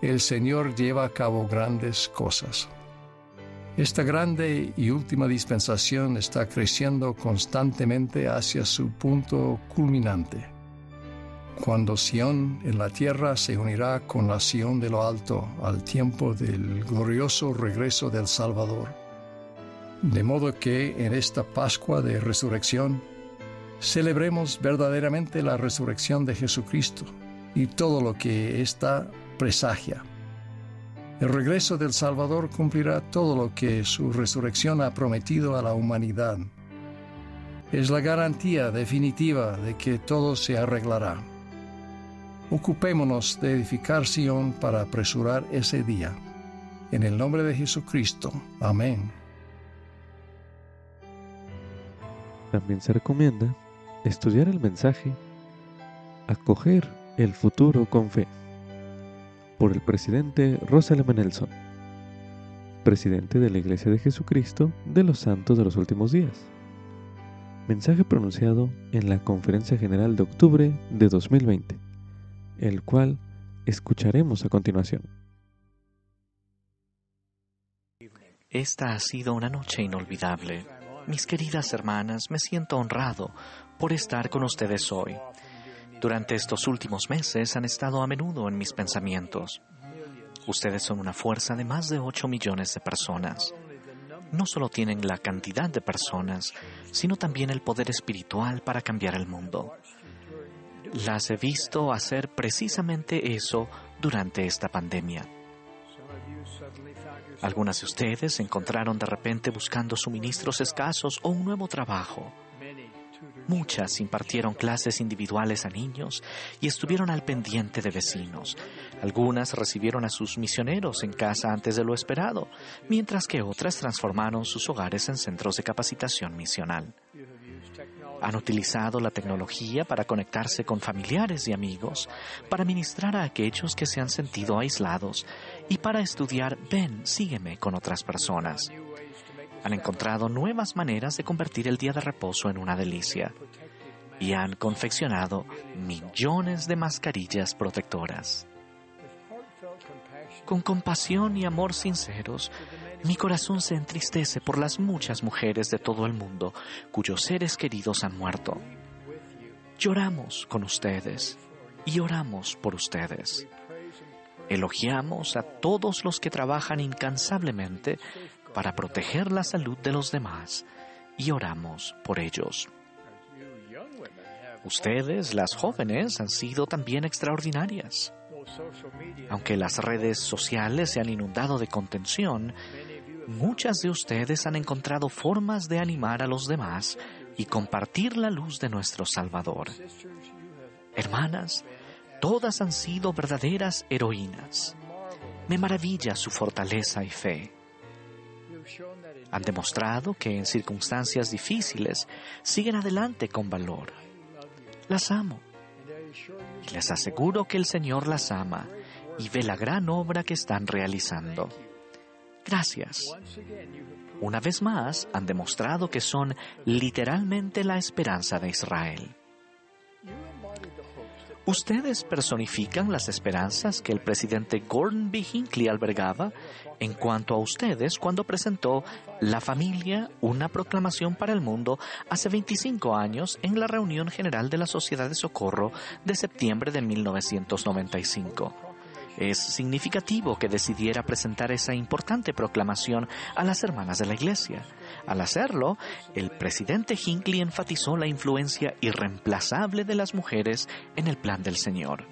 el Señor lleva a cabo grandes cosas. Esta grande y última dispensación está creciendo constantemente hacia su punto culminante. Cuando Sión en la tierra se unirá con la Sión de lo alto al tiempo del glorioso regreso del Salvador. De modo que en esta Pascua de Resurrección celebremos verdaderamente la resurrección de Jesucristo y todo lo que ésta presagia. El regreso del Salvador cumplirá todo lo que su resurrección ha prometido a la humanidad. Es la garantía definitiva de que todo se arreglará. Ocupémonos de edificar Sion para apresurar ese día. En el nombre de Jesucristo. Amén. También se recomienda estudiar el mensaje, acoger el futuro con fe por el presidente Russell M. Nelson, presidente de la Iglesia de Jesucristo de los Santos de los Últimos Días. Mensaje pronunciado en la Conferencia General de octubre de 2020, el cual escucharemos a continuación. Esta ha sido una noche inolvidable. Mis queridas hermanas, me siento honrado por estar con ustedes hoy. Durante estos últimos meses han estado a menudo en mis pensamientos. Ustedes son una fuerza de más de 8 millones de personas. No solo tienen la cantidad de personas, sino también el poder espiritual para cambiar el mundo. Las he visto hacer precisamente eso durante esta pandemia. Algunas de ustedes se encontraron de repente buscando suministros escasos o un nuevo trabajo. Muchas impartieron clases individuales a niños y estuvieron al pendiente de vecinos. Algunas recibieron a sus misioneros en casa antes de lo esperado, mientras que otras transformaron sus hogares en centros de capacitación misional. Han utilizado la tecnología para conectarse con familiares y amigos, para ministrar a aquellos que se han sentido aislados y para estudiar Ven, sígueme con otras personas han encontrado nuevas maneras de convertir el día de reposo en una delicia y han confeccionado millones de mascarillas protectoras. Con compasión y amor sinceros, mi corazón se entristece por las muchas mujeres de todo el mundo cuyos seres queridos han muerto. Lloramos con ustedes y oramos por ustedes. Elogiamos a todos los que trabajan incansablemente para proteger la salud de los demás y oramos por ellos. Ustedes, las jóvenes, han sido también extraordinarias. Aunque las redes sociales se han inundado de contención, muchas de ustedes han encontrado formas de animar a los demás y compartir la luz de nuestro Salvador. Hermanas, todas han sido verdaderas heroínas. Me maravilla su fortaleza y fe. Han demostrado que en circunstancias difíciles siguen adelante con valor. Las amo. Y les aseguro que el Señor las ama y ve la gran obra que están realizando. Gracias. Una vez más han demostrado que son literalmente la esperanza de Israel. Ustedes personifican las esperanzas que el presidente Gordon B. Hinckley albergaba en cuanto a ustedes cuando presentó La familia, una proclamación para el mundo hace 25 años en la reunión general de la Sociedad de Socorro de septiembre de 1995. Es significativo que decidiera presentar esa importante proclamación a las hermanas de la Iglesia. Al hacerlo, el presidente Hinckley enfatizó la influencia irreemplazable de las mujeres en el plan del Señor.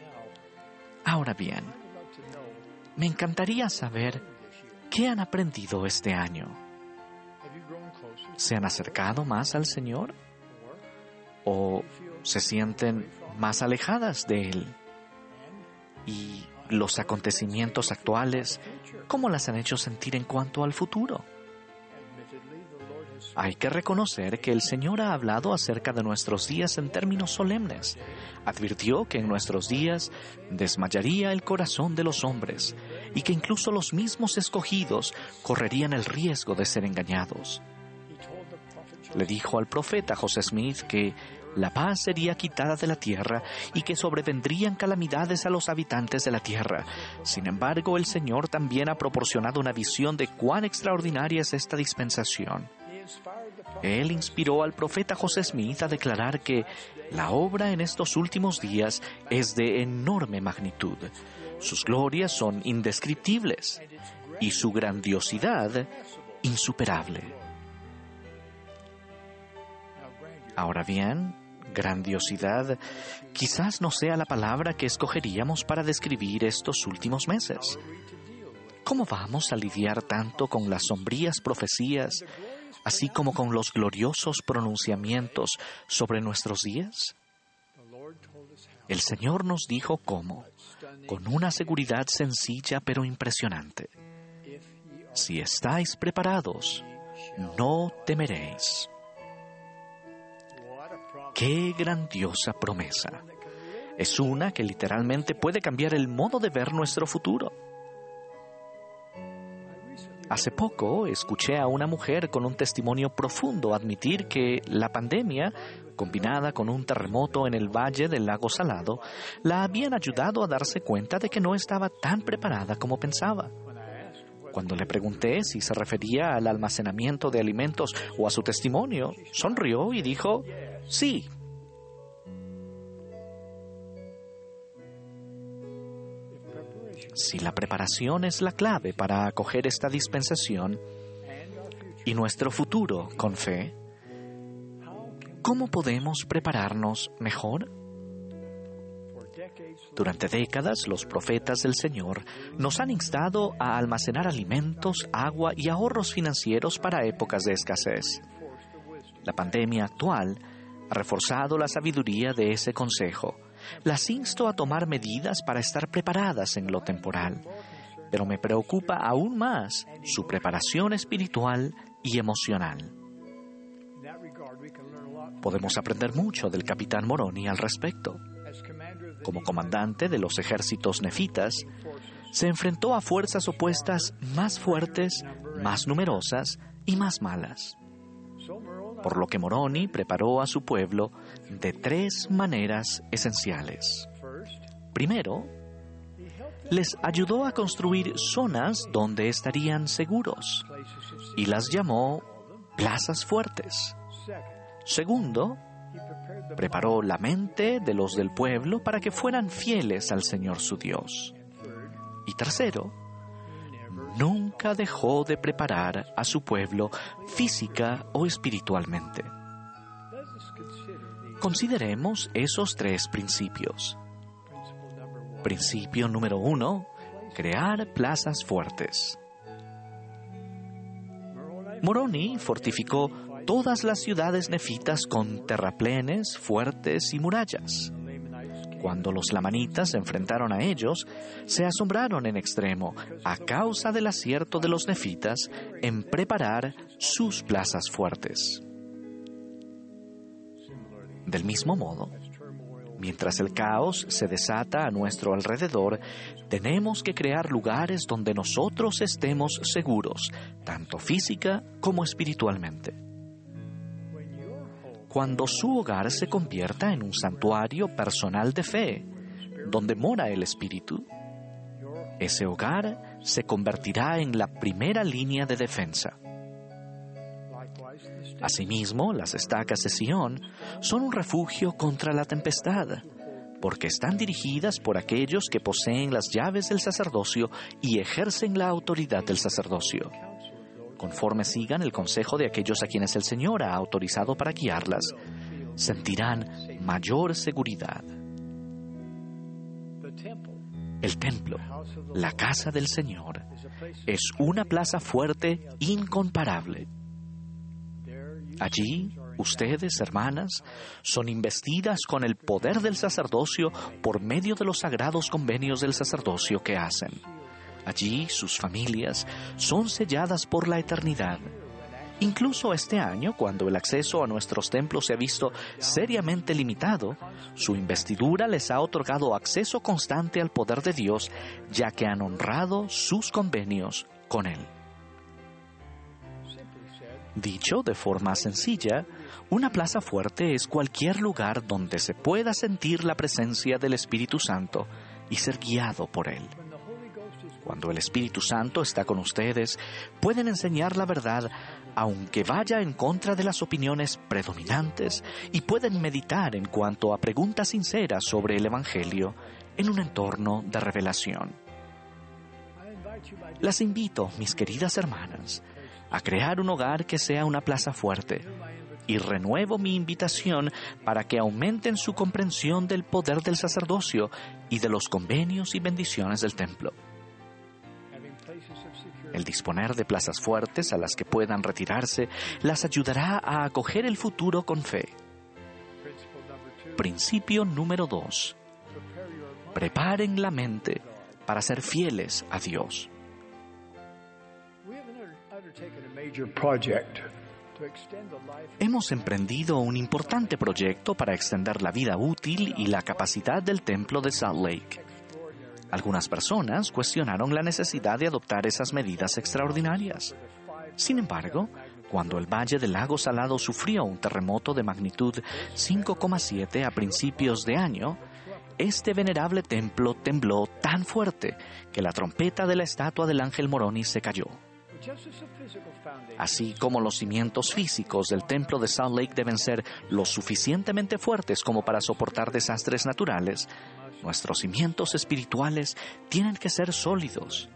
Ahora bien, me encantaría saber qué han aprendido este año. ¿Se han acercado más al Señor? ¿O se sienten más alejadas de Él? ¿Y los acontecimientos actuales, cómo las han hecho sentir en cuanto al futuro? Hay que reconocer que el Señor ha hablado acerca de nuestros días en términos solemnes. Advirtió que en nuestros días desmayaría el corazón de los hombres y que incluso los mismos escogidos correrían el riesgo de ser engañados. Le dijo al profeta José Smith que la paz sería quitada de la tierra y que sobrevendrían calamidades a los habitantes de la tierra. Sin embargo, el Señor también ha proporcionado una visión de cuán extraordinaria es esta dispensación. Él inspiró al profeta José Smith a declarar que la obra en estos últimos días es de enorme magnitud. Sus glorias son indescriptibles y su grandiosidad insuperable. Ahora bien, grandiosidad quizás no sea la palabra que escogeríamos para describir estos últimos meses. ¿Cómo vamos a lidiar tanto con las sombrías profecías así como con los gloriosos pronunciamientos sobre nuestros días? El Señor nos dijo cómo, con una seguridad sencilla pero impresionante. Si estáis preparados, no temeréis. Qué grandiosa promesa. Es una que literalmente puede cambiar el modo de ver nuestro futuro. Hace poco escuché a una mujer con un testimonio profundo admitir que la pandemia, combinada con un terremoto en el valle del lago Salado, la habían ayudado a darse cuenta de que no estaba tan preparada como pensaba. Cuando le pregunté si se refería al almacenamiento de alimentos o a su testimonio, sonrió y dijo, sí, Si la preparación es la clave para acoger esta dispensación y nuestro futuro con fe, ¿cómo podemos prepararnos mejor? Durante décadas los profetas del Señor nos han instado a almacenar alimentos, agua y ahorros financieros para épocas de escasez. La pandemia actual ha reforzado la sabiduría de ese consejo las insto a tomar medidas para estar preparadas en lo temporal, pero me preocupa aún más su preparación espiritual y emocional. Podemos aprender mucho del capitán Moroni al respecto. Como comandante de los ejércitos nefitas, se enfrentó a fuerzas opuestas más fuertes, más numerosas y más malas por lo que Moroni preparó a su pueblo de tres maneras esenciales. Primero, les ayudó a construir zonas donde estarían seguros y las llamó plazas fuertes. Segundo, preparó la mente de los del pueblo para que fueran fieles al Señor su Dios. Y tercero, nunca dejó de preparar a su pueblo física o espiritualmente. Consideremos esos tres principios. Principio número uno, crear plazas fuertes. Moroni fortificó todas las ciudades nefitas con terraplenes, fuertes y murallas. Cuando los lamanitas se enfrentaron a ellos, se asombraron en extremo a causa del acierto de los nefitas en preparar sus plazas fuertes. Del mismo modo, mientras el caos se desata a nuestro alrededor, tenemos que crear lugares donde nosotros estemos seguros, tanto física como espiritualmente cuando su hogar se convierta en un santuario personal de fe, donde mora el Espíritu, ese hogar se convertirá en la primera línea de defensa. Asimismo, las estacas de Sion son un refugio contra la tempestad, porque están dirigidas por aquellos que poseen las llaves del sacerdocio y ejercen la autoridad del sacerdocio. Conforme sigan el consejo de aquellos a quienes el Señor ha autorizado para guiarlas, sentirán mayor seguridad. El templo, la casa del Señor, es una plaza fuerte incomparable. Allí, ustedes, hermanas, son investidas con el poder del sacerdocio por medio de los sagrados convenios del sacerdocio que hacen. Allí sus familias son selladas por la eternidad Incluso este año, cuando el acceso a nuestros templos se ha visto seriamente limitado, su investidura les ha otorgado acceso constante al poder de Dios, ya que han honrado sus convenios con Él. Dicho de forma sencilla, una plaza fuerte es cualquier lugar donde se pueda sentir la presencia del Espíritu Santo y ser guiado por Él. Cuando el Espíritu Santo está con ustedes, pueden enseñar la verdad aunque vaya en contra de las opiniones predominantes y pueden meditar en cuanto a preguntas sinceras sobre el Evangelio en un entorno de revelación. Las invito, mis queridas hermanas, a crear un hogar que sea una plaza fuerte y renuevo mi invitación para que aumenten su comprensión del poder del sacerdocio y de los convenios y bendiciones del templo. El disponer de plazas fuertes a las que puedan retirarse las ayudará a acoger el futuro con fe. Principio número 2. Preparen la mente para ser fieles a Dios. Hemos emprendido un importante proyecto para extender la vida útil y la capacidad del templo de Salt Lake. Algunas personas cuestionaron la necesidad de adoptar esas medidas extraordinarias. Sin embargo, cuando el Valle del Lago Salado sufrió un terremoto de magnitud 5,7 a principios de año, este venerable templo tembló tan fuerte que la trompeta de la estatua del ángel Moroni se cayó. Así como los cimientos físicos del templo de Salt Lake deben ser lo suficientemente fuertes como para soportar desastres naturales, Nuestros cimientos espirituales tienen que ser sólidos.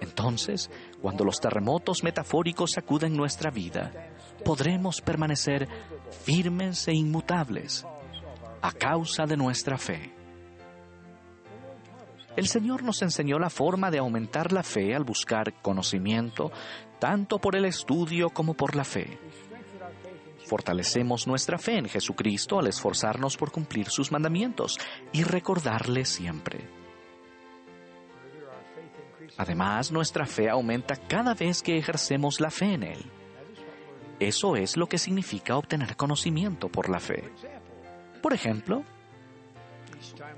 Entonces, cuando los terremotos metafóricos sacuden nuestra vida, podremos permanecer firmes e inmutables a causa de nuestra fe. El Señor nos enseñó la forma de aumentar la fe al buscar conocimiento, tanto por el estudio como por la fe. Fortalecemos nuestra fe en Jesucristo al esforzarnos por cumplir sus mandamientos y recordarle siempre. Además, nuestra fe aumenta cada vez que ejercemos la fe en Él. Eso es lo que significa obtener conocimiento por la fe. Por ejemplo,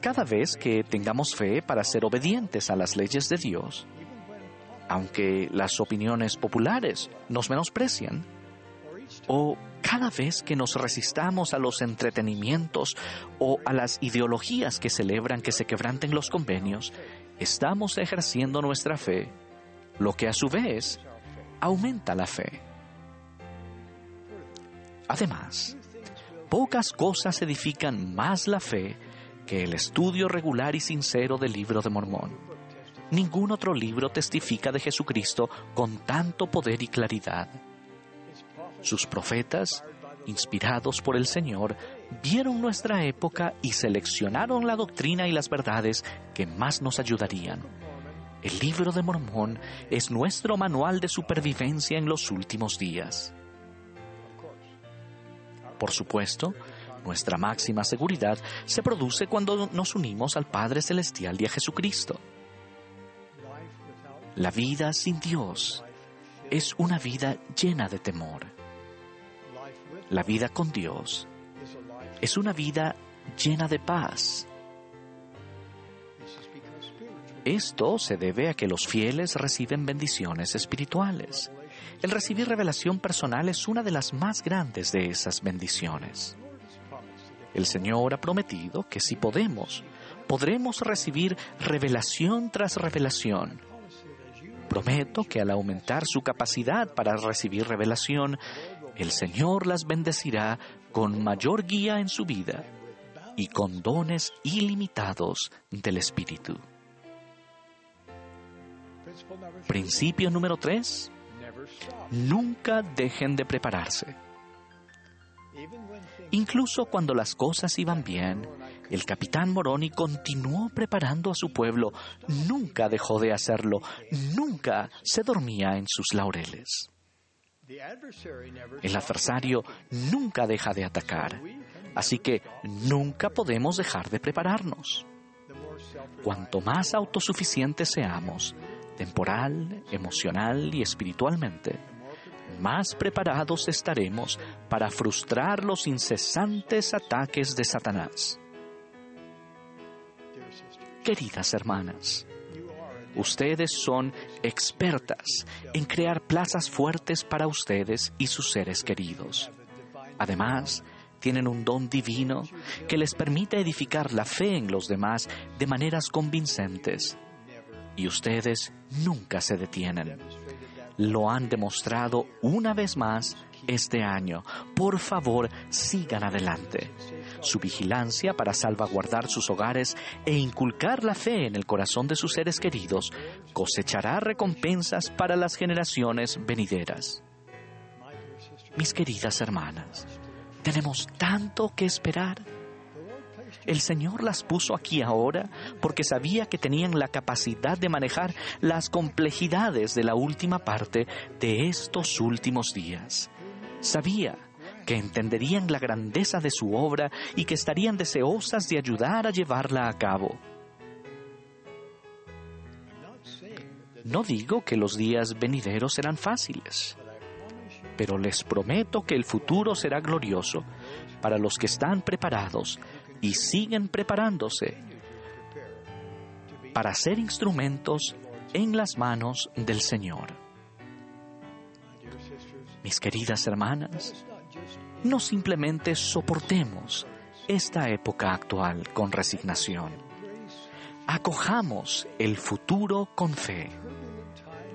cada vez que tengamos fe para ser obedientes a las leyes de Dios, aunque las opiniones populares nos menosprecian, o cada vez que nos resistamos a los entretenimientos o a las ideologías que celebran que se quebranten los convenios, estamos ejerciendo nuestra fe, lo que a su vez aumenta la fe. Además, pocas cosas edifican más la fe que el estudio regular y sincero del libro de Mormón. Ningún otro libro testifica de Jesucristo con tanto poder y claridad. Sus profetas, inspirados por el Señor, vieron nuestra época y seleccionaron la doctrina y las verdades que más nos ayudarían. El libro de Mormón es nuestro manual de supervivencia en los últimos días. Por supuesto, nuestra máxima seguridad se produce cuando nos unimos al Padre Celestial y a Jesucristo. La vida sin Dios es una vida llena de temor. La vida con Dios es una vida llena de paz. Esto se debe a que los fieles reciben bendiciones espirituales. El recibir revelación personal es una de las más grandes de esas bendiciones. El Señor ha prometido que si podemos, podremos recibir revelación tras revelación. Prometo que al aumentar su capacidad para recibir revelación, el Señor las bendecirá con mayor guía en su vida y con dones ilimitados del Espíritu. Principio número 3. Nunca dejen de prepararse. Incluso cuando las cosas iban bien, el capitán Moroni continuó preparando a su pueblo, nunca dejó de hacerlo, nunca se dormía en sus laureles. El adversario nunca deja de atacar, así que nunca podemos dejar de prepararnos. Cuanto más autosuficientes seamos, temporal, emocional y espiritualmente, más preparados estaremos para frustrar los incesantes ataques de Satanás. Queridas hermanas, ustedes son expertas en crear plazas fuertes para ustedes y sus seres queridos. Además, tienen un don divino que les permite edificar la fe en los demás de maneras convincentes. Y ustedes nunca se detienen lo han demostrado una vez más este año. Por favor, sigan adelante. Su vigilancia para salvaguardar sus hogares e inculcar la fe en el corazón de sus seres queridos cosechará recompensas para las generaciones venideras. Mis queridas hermanas, tenemos tanto que esperar el Señor las puso aquí ahora porque sabía que tenían la capacidad de manejar las complejidades de la última parte de estos últimos días. Sabía que entenderían la grandeza de su obra y que estarían deseosas de ayudar a llevarla a cabo. No digo que los días venideros serán fáciles, pero les prometo que el futuro será glorioso para los que están preparados y siguen preparándose para ser instrumentos en las manos del Señor. Mis queridas hermanas, no simplemente soportemos esta época actual con resignación. Acojamos el futuro con fe.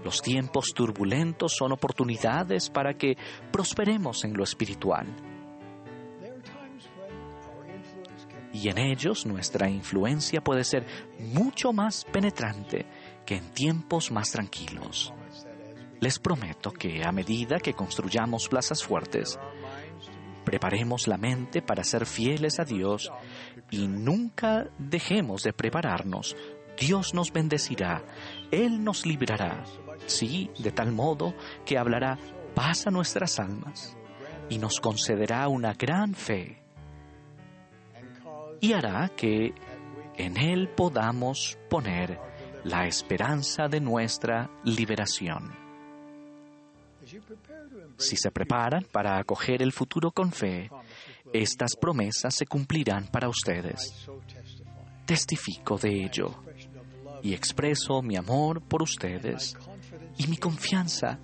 Los tiempos turbulentos son oportunidades para que prosperemos en lo espiritual y en ellos nuestra influencia puede ser mucho más penetrante que en tiempos más tranquilos. Les prometo que a medida que construyamos plazas fuertes, preparemos la mente para ser fieles a Dios y nunca dejemos de prepararnos. Dios nos bendecirá, Él nos librará, sí, de tal modo que hablará paz a nuestras almas y nos concederá una gran fe y hará que en Él podamos poner la esperanza de nuestra liberación. Si se preparan para acoger el futuro con fe, estas promesas se cumplirán para ustedes. Testifico de ello y expreso mi amor por ustedes y mi confianza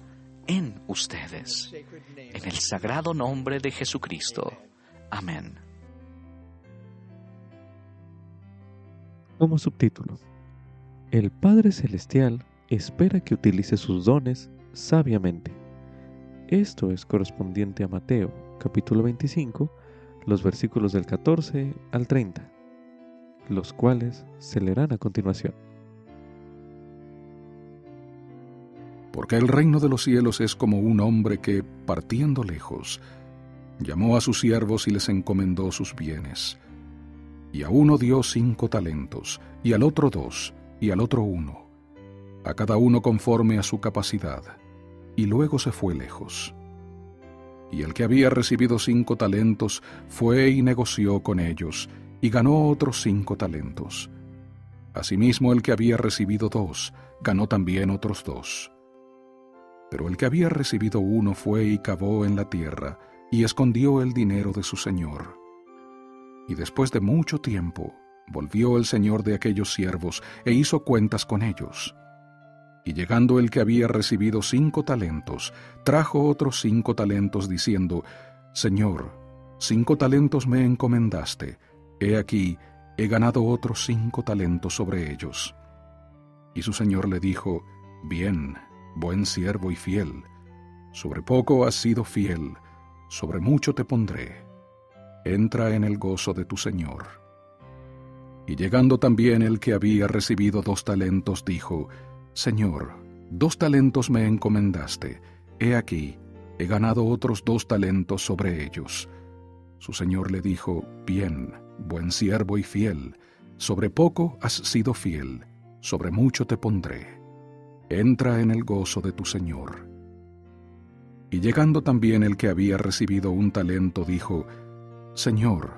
en ustedes. En el sagrado nombre de Jesucristo. Amén. Como subtítulo, el Padre Celestial espera que utilice sus dones sabiamente. Esto es correspondiente a Mateo, capítulo 25, los versículos del 14 al 30, los cuales se leerán a continuación. Porque el reino de los cielos es como un hombre que, partiendo lejos, llamó a sus siervos y les encomendó sus bienes y a uno dio cinco talentos, y al otro dos, y al otro uno, a cada uno conforme a su capacidad, y luego se fue lejos. Y el que había recibido cinco talentos fue y negoció con ellos, y ganó otros cinco talentos. Asimismo el que había recibido dos, ganó también otros dos. Pero el que había recibido uno fue y cavó en la tierra, y escondió el dinero de su señor. Y después de mucho tiempo, volvió el señor de aquellos siervos e hizo cuentas con ellos. Y llegando el que había recibido cinco talentos, trajo otros cinco talentos, diciendo, Señor, cinco talentos me encomendaste, he aquí, he ganado otros cinco talentos sobre ellos. Y su señor le dijo, Bien, buen siervo y fiel, sobre poco has sido fiel, sobre mucho te pondré entra en el gozo de tu Señor. Y llegando también el que había recibido dos talentos, dijo, Señor, dos talentos me encomendaste, he aquí, he ganado otros dos talentos sobre ellos. Su señor le dijo, Bien, buen siervo y fiel, sobre poco has sido fiel, sobre mucho te pondré. Entra en el gozo de tu señor. Y llegando también el que había recibido un talento, dijo, Señor,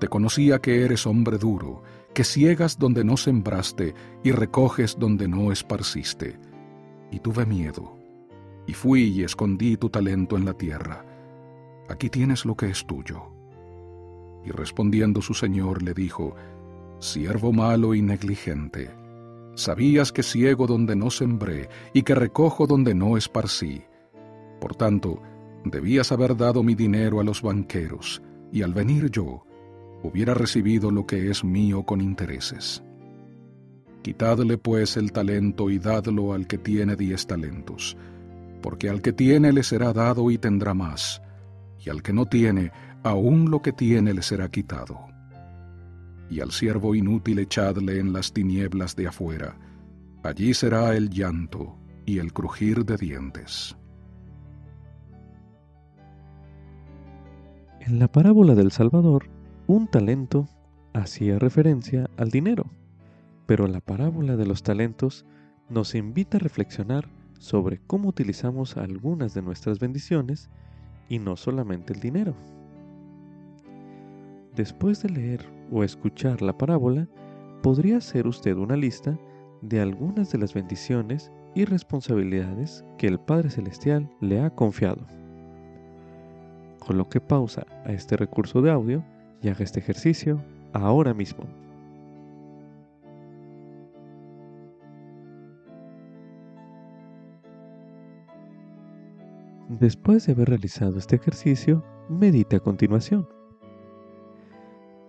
te conocía que eres hombre duro, que ciegas donde no sembraste y recoges donde no esparciste. Y tuve miedo, y fui y escondí tu talento en la tierra. Aquí tienes lo que es tuyo. Y respondiendo su señor le dijo, Siervo malo y negligente, sabías que ciego donde no sembré y que recojo donde no esparcí. Por tanto, debías haber dado mi dinero a los banqueros, y al venir yo, hubiera recibido lo que es mío con intereses. Quitadle pues el talento y dadlo al que tiene diez talentos, porque al que tiene le será dado y tendrá más, y al que no tiene, aún lo que tiene le será quitado. Y al siervo inútil echadle en las tinieblas de afuera, allí será el llanto y el crujir de dientes. En la parábola del Salvador, un talento hacía referencia al dinero, pero la parábola de los talentos nos invita a reflexionar sobre cómo utilizamos algunas de nuestras bendiciones y no solamente el dinero. Después de leer o escuchar la parábola, podría hacer usted una lista de algunas de las bendiciones y responsabilidades que el Padre Celestial le ha confiado. Coloque pausa a este recurso de audio y haga este ejercicio ahora mismo. Después de haber realizado este ejercicio, medite a continuación.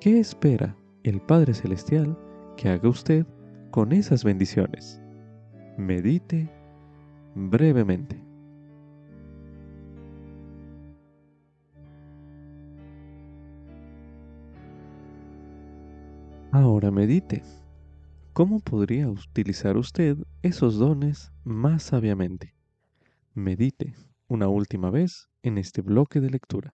¿Qué espera el Padre Celestial que haga usted con esas bendiciones? Medite brevemente. Ahora medite. ¿Cómo podría utilizar usted esos dones más sabiamente? Medite una última vez en este bloque de lectura.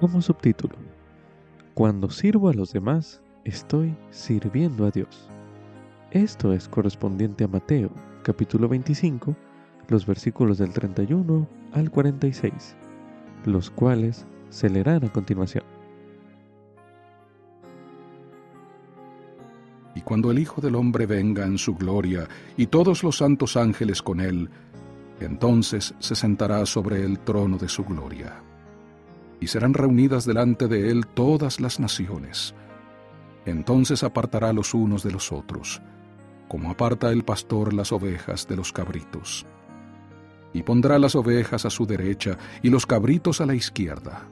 Como subtítulo, Cuando sirvo a los demás, estoy sirviendo a Dios. Esto es correspondiente a Mateo, capítulo 25, los versículos del 31 al 46, los cuales se leerán a continuación. Y cuando el Hijo del Hombre venga en su gloria y todos los santos ángeles con él, entonces se sentará sobre el trono de su gloria. Y serán reunidas delante de él todas las naciones. Entonces apartará los unos de los otros como aparta el pastor las ovejas de los cabritos. Y pondrá las ovejas a su derecha y los cabritos a la izquierda.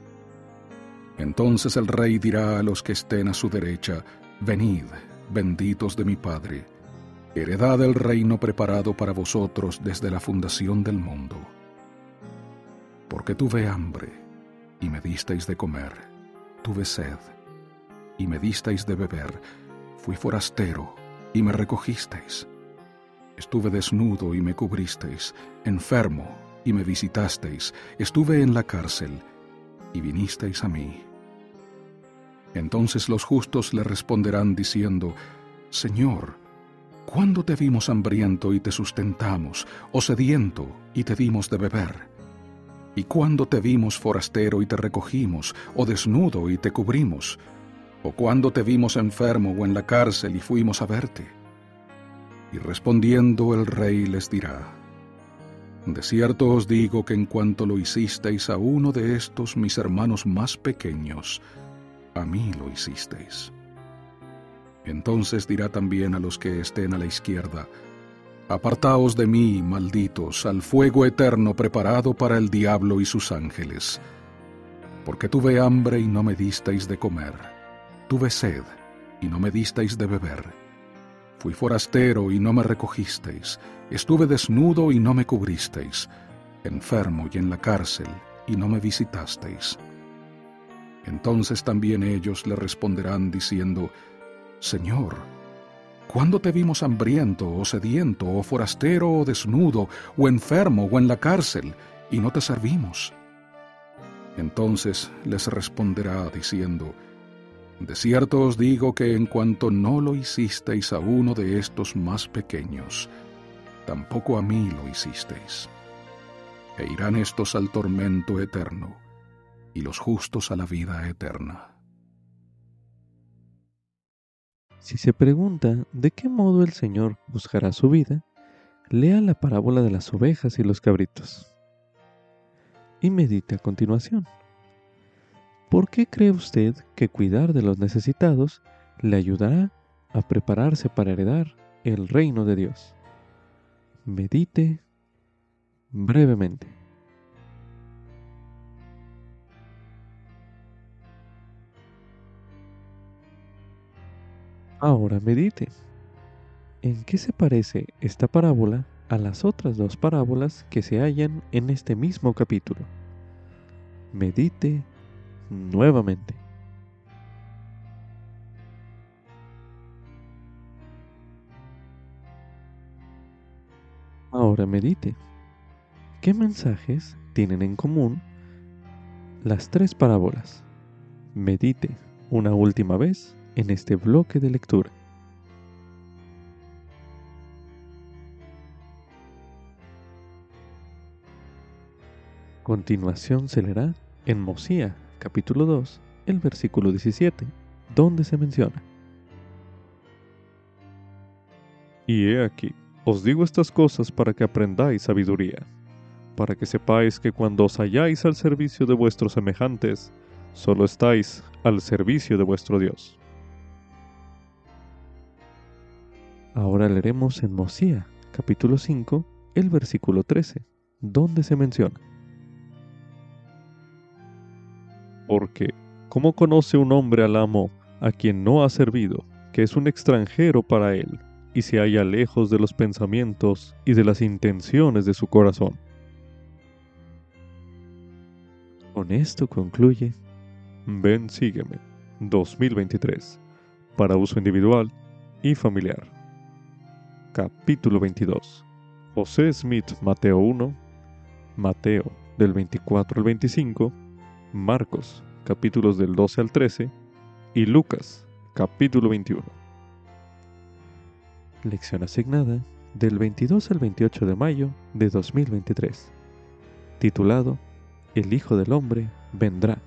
Entonces el rey dirá a los que estén a su derecha, Venid, benditos de mi Padre, heredad del reino preparado para vosotros desde la fundación del mundo. Porque tuve hambre, y me disteis de comer, tuve sed, y me disteis de beber, fui forastero, y me recogisteis. Estuve desnudo y me cubristeis, enfermo y me visitasteis, estuve en la cárcel y vinisteis a mí. Entonces los justos le responderán diciendo, Señor, ¿cuándo te vimos hambriento y te sustentamos, o sediento y te dimos de beber? ¿Y cuándo te vimos forastero y te recogimos, o desnudo y te cubrimos? ¿O cuando te vimos enfermo o en la cárcel y fuimos a verte? Y respondiendo el rey les dirá, De cierto os digo que en cuanto lo hicisteis a uno de estos mis hermanos más pequeños, a mí lo hicisteis. Entonces dirá también a los que estén a la izquierda, Apartaos de mí, malditos, al fuego eterno preparado para el diablo y sus ángeles, porque tuve hambre y no me disteis de comer Tuve sed y no me disteis de beber. Fui forastero y no me recogisteis. Estuve desnudo y no me cubristeis, enfermo y en la cárcel y no me visitasteis. Entonces también ellos le responderán diciendo, Señor, ¿cuándo te vimos hambriento o sediento o forastero o desnudo o enfermo o en la cárcel y no te servimos? Entonces les responderá diciendo, De cierto os digo que en cuanto no lo hicisteis a uno de estos más pequeños, tampoco a mí lo hicisteis. E irán estos al tormento eterno, y los justos a la vida eterna. Si se pregunta de qué modo el Señor buscará su vida, lea la parábola de las ovejas y los cabritos y medite a continuación. ¿Por qué cree usted que cuidar de los necesitados le ayudará a prepararse para heredar el reino de Dios? Medite brevemente. Ahora medite. ¿En qué se parece esta parábola a las otras dos parábolas que se hallan en este mismo capítulo. Medite nuevamente. Ahora medite. ¿Qué mensajes tienen en común las tres parábolas? Medite una última vez en este bloque de lectura. Continuación se leerá en Mosía, capítulo 2, el versículo 17, donde se menciona. Y he aquí, os digo estas cosas para que aprendáis sabiduría, para que sepáis que cuando os halláis al servicio de vuestros semejantes, solo estáis al servicio de vuestro Dios. Ahora leeremos en Mosía, capítulo 5, el versículo 13, donde se menciona. Porque, ¿cómo conoce un hombre al amo a quien no ha servido, que es un extranjero para él, y se halla lejos de los pensamientos y de las intenciones de su corazón? Con esto concluye Ven, sígueme 2023 para uso individual y familiar. Capítulo 22. José Smith, Mateo 1, Mateo del 24 al 25, Marcos, capítulos del 12 al 13, y Lucas, capítulo 21. Lección asignada del 22 al 28 de mayo de 2023, titulado El Hijo del Hombre vendrá